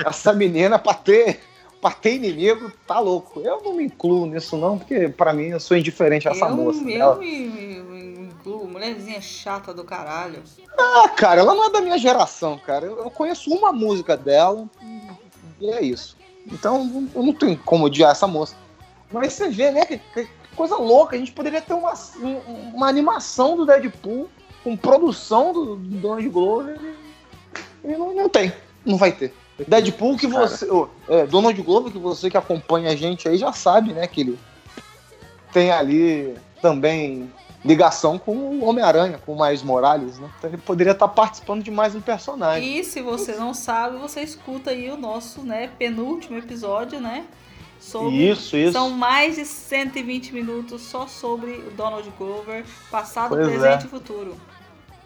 Speaker 1: Essa menina, pra ter, pra ter inimigo, tá louco. Eu não me incluo nisso, não, porque pra mim eu sou indiferente a essa
Speaker 2: eu
Speaker 1: moça.
Speaker 2: eu
Speaker 1: Ela-
Speaker 2: me, me- me incluo, mulherzinha chata do caralho.
Speaker 1: Ah, cara, ela não é da minha geração, cara. Eu, eu conheço uma música dela e é isso. Então eu não tenho como odiar essa moça. Mas você vê, né? Que, que coisa louca. A gente poderia ter uma, um- uma animação do Deadpool com produção do, do Donald Glover e, e não, não tem. Não vai ter. Deadpool que você. ô, é, Donald Glover, que você que acompanha a gente aí já sabe, né? Que ele tem ali também ligação com o Homem-Aranha, com o Miles Morales, né? Então ele poderia estar participando de mais um personagem.
Speaker 2: E se você não sabe, você escuta aí o nosso né, penúltimo episódio, né? Sobre
Speaker 1: Isso, isso.
Speaker 2: São mais de 120 minutos só sobre o Donald Glover, passado,
Speaker 1: Pois
Speaker 2: presente
Speaker 1: é.
Speaker 2: e futuro.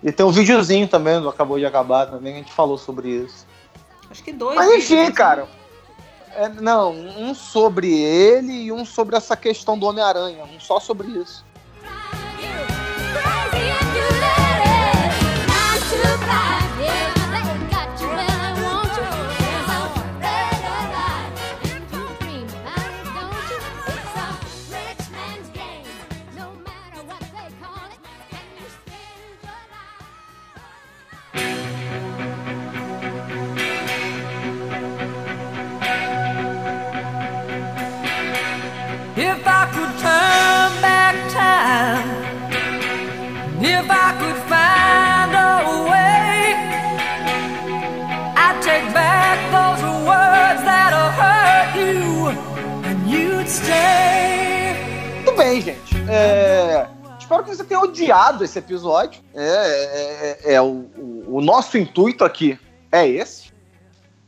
Speaker 1: E tem um videozinho também do Acabou de Acabar também, a gente falou sobre isso.
Speaker 2: Acho que dois.
Speaker 1: Mas enfim,
Speaker 2: vídeos, né?
Speaker 1: cara. é, não, um sobre ele e um sobre essa questão do Homem-Aranha. Um só sobre isso.
Speaker 6: Turn back time, if I could find a way, I'd take back those words that'll hurt you, and you'd stay.
Speaker 1: Muito bem, É, espero que você tenha odiado esse episódio. É, é, é- é o, o- o nosso intuito aqui é esse,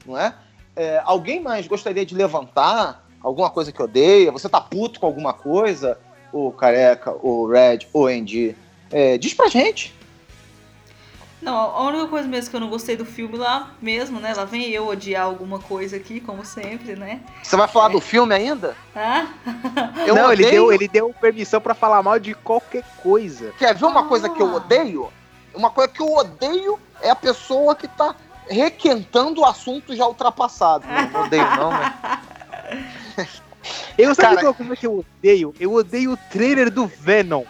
Speaker 1: não é? É, Alguém mais gostaria de levantar alguma coisa que odeia? Você tá puto com alguma coisa? O Careca, o Red, o Andy? É, diz pra gente.
Speaker 2: Não, a única coisa mesmo que eu não gostei do filme lá mesmo, né? Lá vem eu odiar alguma coisa aqui, como sempre, né?
Speaker 1: Você vai falar do filme ainda?
Speaker 2: Ah?
Speaker 1: Eu
Speaker 3: não, ele
Speaker 1: odeio-
Speaker 3: deu, ele deu permissão pra falar mal de qualquer coisa.
Speaker 1: Quer ver uma coisa que eu
Speaker 2: Ah.
Speaker 1: odeio? Uma coisa que eu odeio é a pessoa que tá requentando o assunto já ultrapassado. Não, não odeio, não, né?
Speaker 3: Eu sabe
Speaker 1: Cara-
Speaker 3: qual coisa que eu odeio? Eu odeio o trailer do Venom.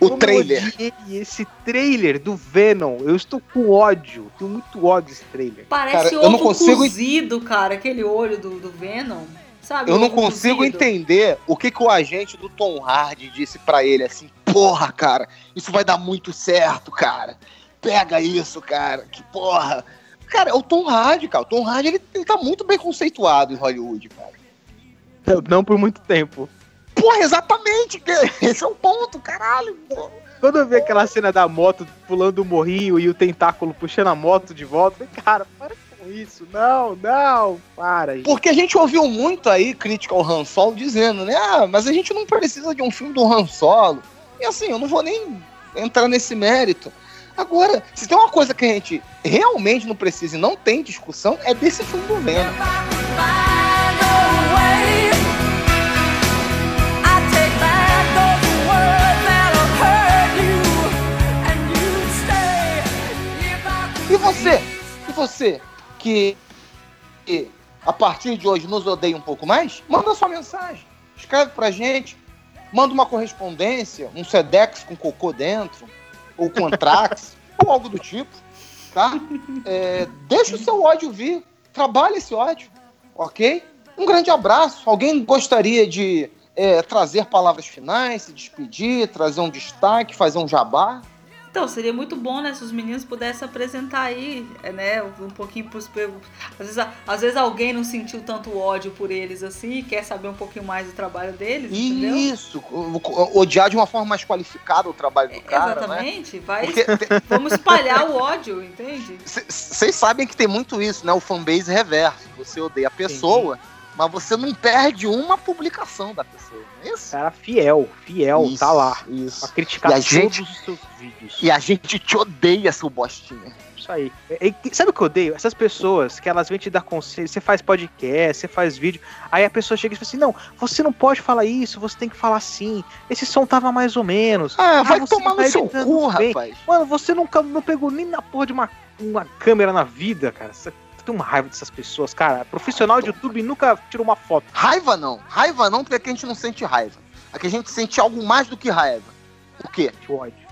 Speaker 1: O
Speaker 3: Como
Speaker 1: trailer.
Speaker 3: Esse trailer do Venom. Eu estou com ódio. Tenho muito ódio desse trailer.
Speaker 2: Parece
Speaker 1: Cara, eu não
Speaker 2: ovo
Speaker 1: consigo-
Speaker 2: cozido, cara, aquele olho do, do Venom. Sabe?
Speaker 1: Eu não consigo
Speaker 2: cozido?
Speaker 1: entender o que, que o agente do Tom Hardy disse pra ele assim: porra, cara, isso vai dar muito certo, cara. Pega isso, cara. Que porra. Cara, é o Tom Hardy, cara. O Tom Hardy ele, ele tá muito bem conceituado em Hollywood, cara.
Speaker 3: Não, por muito tempo.
Speaker 1: Porra, exatamente. Esse é o ponto, caralho.
Speaker 3: Quando eu vi aquela cena da moto pulando o morrinho e o tentáculo puxando a moto de volta, eu falei, cara, para com isso. Não, não, para. gente.
Speaker 1: Porque a gente ouviu muito aí crítica ao Han Solo dizendo, né? Ah, mas a gente não precisa de um filme do Han Solo. E assim, eu não vou nem entrar nesse mérito. Agora, se tem uma coisa que a gente realmente não precisa e não tem discussão, é desse filme do Venom. E você? E você que, que a partir de hoje nos odeia um pouco mais? Manda sua mensagem. Escreve pra gente. Manda uma correspondência, um Sedex com cocô dentro, ou com Antrax, ou algo do tipo. Tá? É, deixa o seu ódio vir. Trabalhe esse ódio. Ok? Um grande abraço. Alguém gostaria de é, trazer palavras finais, se despedir, trazer um destaque, fazer um jabá?
Speaker 2: Então, seria muito bom, né, se os meninos pudessem apresentar aí, é, né, um pouquinho pros... Às vezes, às vezes alguém não sentiu tanto ódio por eles assim, e quer saber um pouquinho mais do trabalho deles, entendeu?
Speaker 1: Isso, odiar de uma forma mais qualificada o trabalho do cara, né?
Speaker 2: Exatamente, vai...
Speaker 1: Porque
Speaker 2: Vamos espalhar o ódio, entende?
Speaker 1: vocês sabem que tem muito isso, né? O fanbase reverso. Você odeia a pessoa, mas você não perde uma publicação da pessoa, não é isso?
Speaker 3: Cara fiel, fiel,
Speaker 1: Isso,
Speaker 3: tá lá.
Speaker 1: Isso.
Speaker 3: Pra criticar
Speaker 1: E a
Speaker 3: todos
Speaker 1: gente-
Speaker 3: os seus vídeos.
Speaker 1: E a gente te odeia, seu bostinha.
Speaker 3: Isso aí. É, é, sabe o que eu odeio? Essas pessoas que elas vêm te dar conselho, você faz podcast, você faz vídeo, aí a pessoa chega e fala assim, não, você não pode falar isso, você tem que falar assim, esse som tava mais ou menos.
Speaker 1: Ah, vai
Speaker 3: você
Speaker 1: tomar
Speaker 3: tá
Speaker 1: no seu
Speaker 3: editando
Speaker 1: cu,
Speaker 3: bem.
Speaker 1: rapaz.
Speaker 3: Mano, você nunca não pegou nem na porra de uma, uma câmera na vida, cara. Você tem uma raiva dessas pessoas, cara. Profissional de YouTube nunca tirou uma foto.
Speaker 1: Raiva não. Raiva não, porque aqui a gente não sente raiva. Aqui a gente sente algo mais do que raiva. O quê?
Speaker 3: De ódio.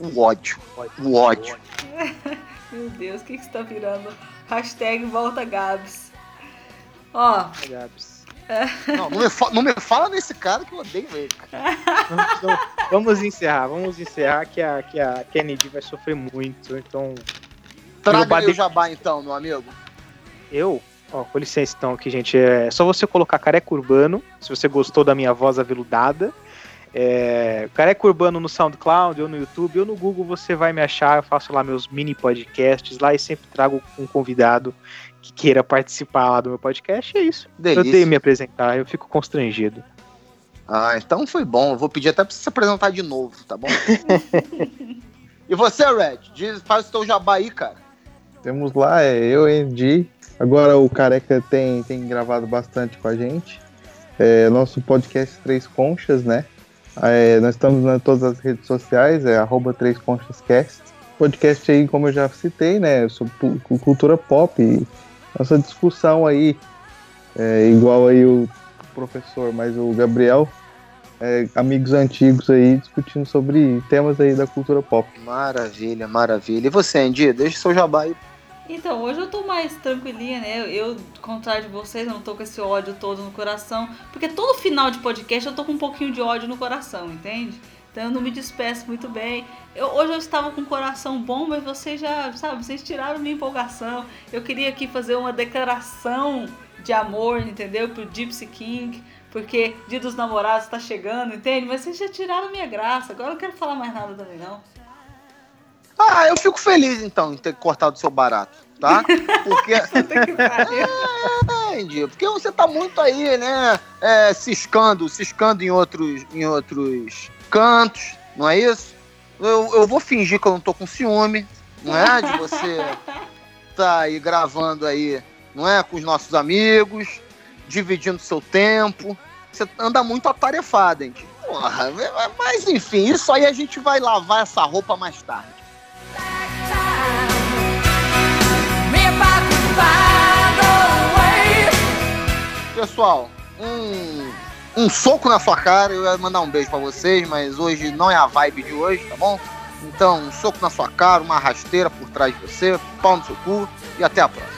Speaker 1: O ódio. O ódio.
Speaker 2: Meu Deus, o que que está virando? Hashtag volta Gabs. Ó,
Speaker 3: Gabs.
Speaker 1: Não, não me, fa- não me fala nesse cara que eu odeio ele. cara.
Speaker 3: Vamos, então, vamos encerrar, vamos encerrar que a, que a Kennedy vai sofrer muito. Então,
Speaker 1: Traga o jabá então, meu amigo.
Speaker 3: Eu. Ó, com licença então aqui, gente. É só você colocar careca urbano, se você gostou da minha voz aveludada. É, careca urbano no SoundCloud ou no YouTube ou no Google você vai me achar. Eu faço lá meus mini podcasts lá e sempre trago um convidado que queira participar lá do meu podcast. É isso. Eu
Speaker 1: Delícia.
Speaker 3: tenho me apresentar, eu fico constrangido.
Speaker 1: Ah, então foi bom. Eu vou pedir até pra você se apresentar de novo, tá bom? e você, Red? Diz, faz o teu jabá aí, cara.
Speaker 4: Temos lá, é eu, Andy. Agora o Careca tem, tem gravado bastante com a gente. É, nosso podcast Três Conchas, né? É, nós estamos em todas as redes sociais, é arroba Três Conchas Cast. Podcast aí, como eu já citei, né? Sobre cultura pop. Nossa discussão aí, é, igual aí o professor, mas o Gabriel, é, amigos antigos aí discutindo sobre temas aí da cultura pop.
Speaker 1: Maravilha, maravilha. E você, Andy? Deixa o seu jabá aí.
Speaker 2: Então, hoje eu tô mais tranquilinha, né? Eu, contrário de vocês, não tô com esse ódio todo no coração. Porque todo final de podcast eu tô com um pouquinho de ódio no coração, entende? Então eu não me despeço muito bem. Eu, hoje eu estava com o coração bom, mas vocês já, sabe, vocês tiraram minha empolgação. Eu queria aqui fazer uma declaração de amor, entendeu? Pro Gypsy King, Porque dia dos namorados tá chegando, entende? Mas vocês já tiraram minha graça, agora eu não quero falar mais nada também, não.
Speaker 1: Ah, eu fico feliz então em ter cortado o seu barato, tá? Porque.
Speaker 2: Pariu.
Speaker 1: Entendi. Porque você tá muito aí, né? É, ciscando, ciscando em outros, em outros cantos, não é isso? Eu, eu vou fingir que eu não tô com ciúme, não é? De você tá aí gravando aí, não é? Com os nossos amigos, dividindo seu tempo. Você anda muito atarefado, hein? Porra, mas enfim, isso aí a gente vai lavar essa roupa mais tarde. Pessoal, um, um soco na sua cara. Eu ia mandar um beijo pra vocês, mas hoje não é a vibe de hoje, tá bom? Então, um soco na sua cara, uma rasteira por trás de você, pau no seu cu e até a próxima.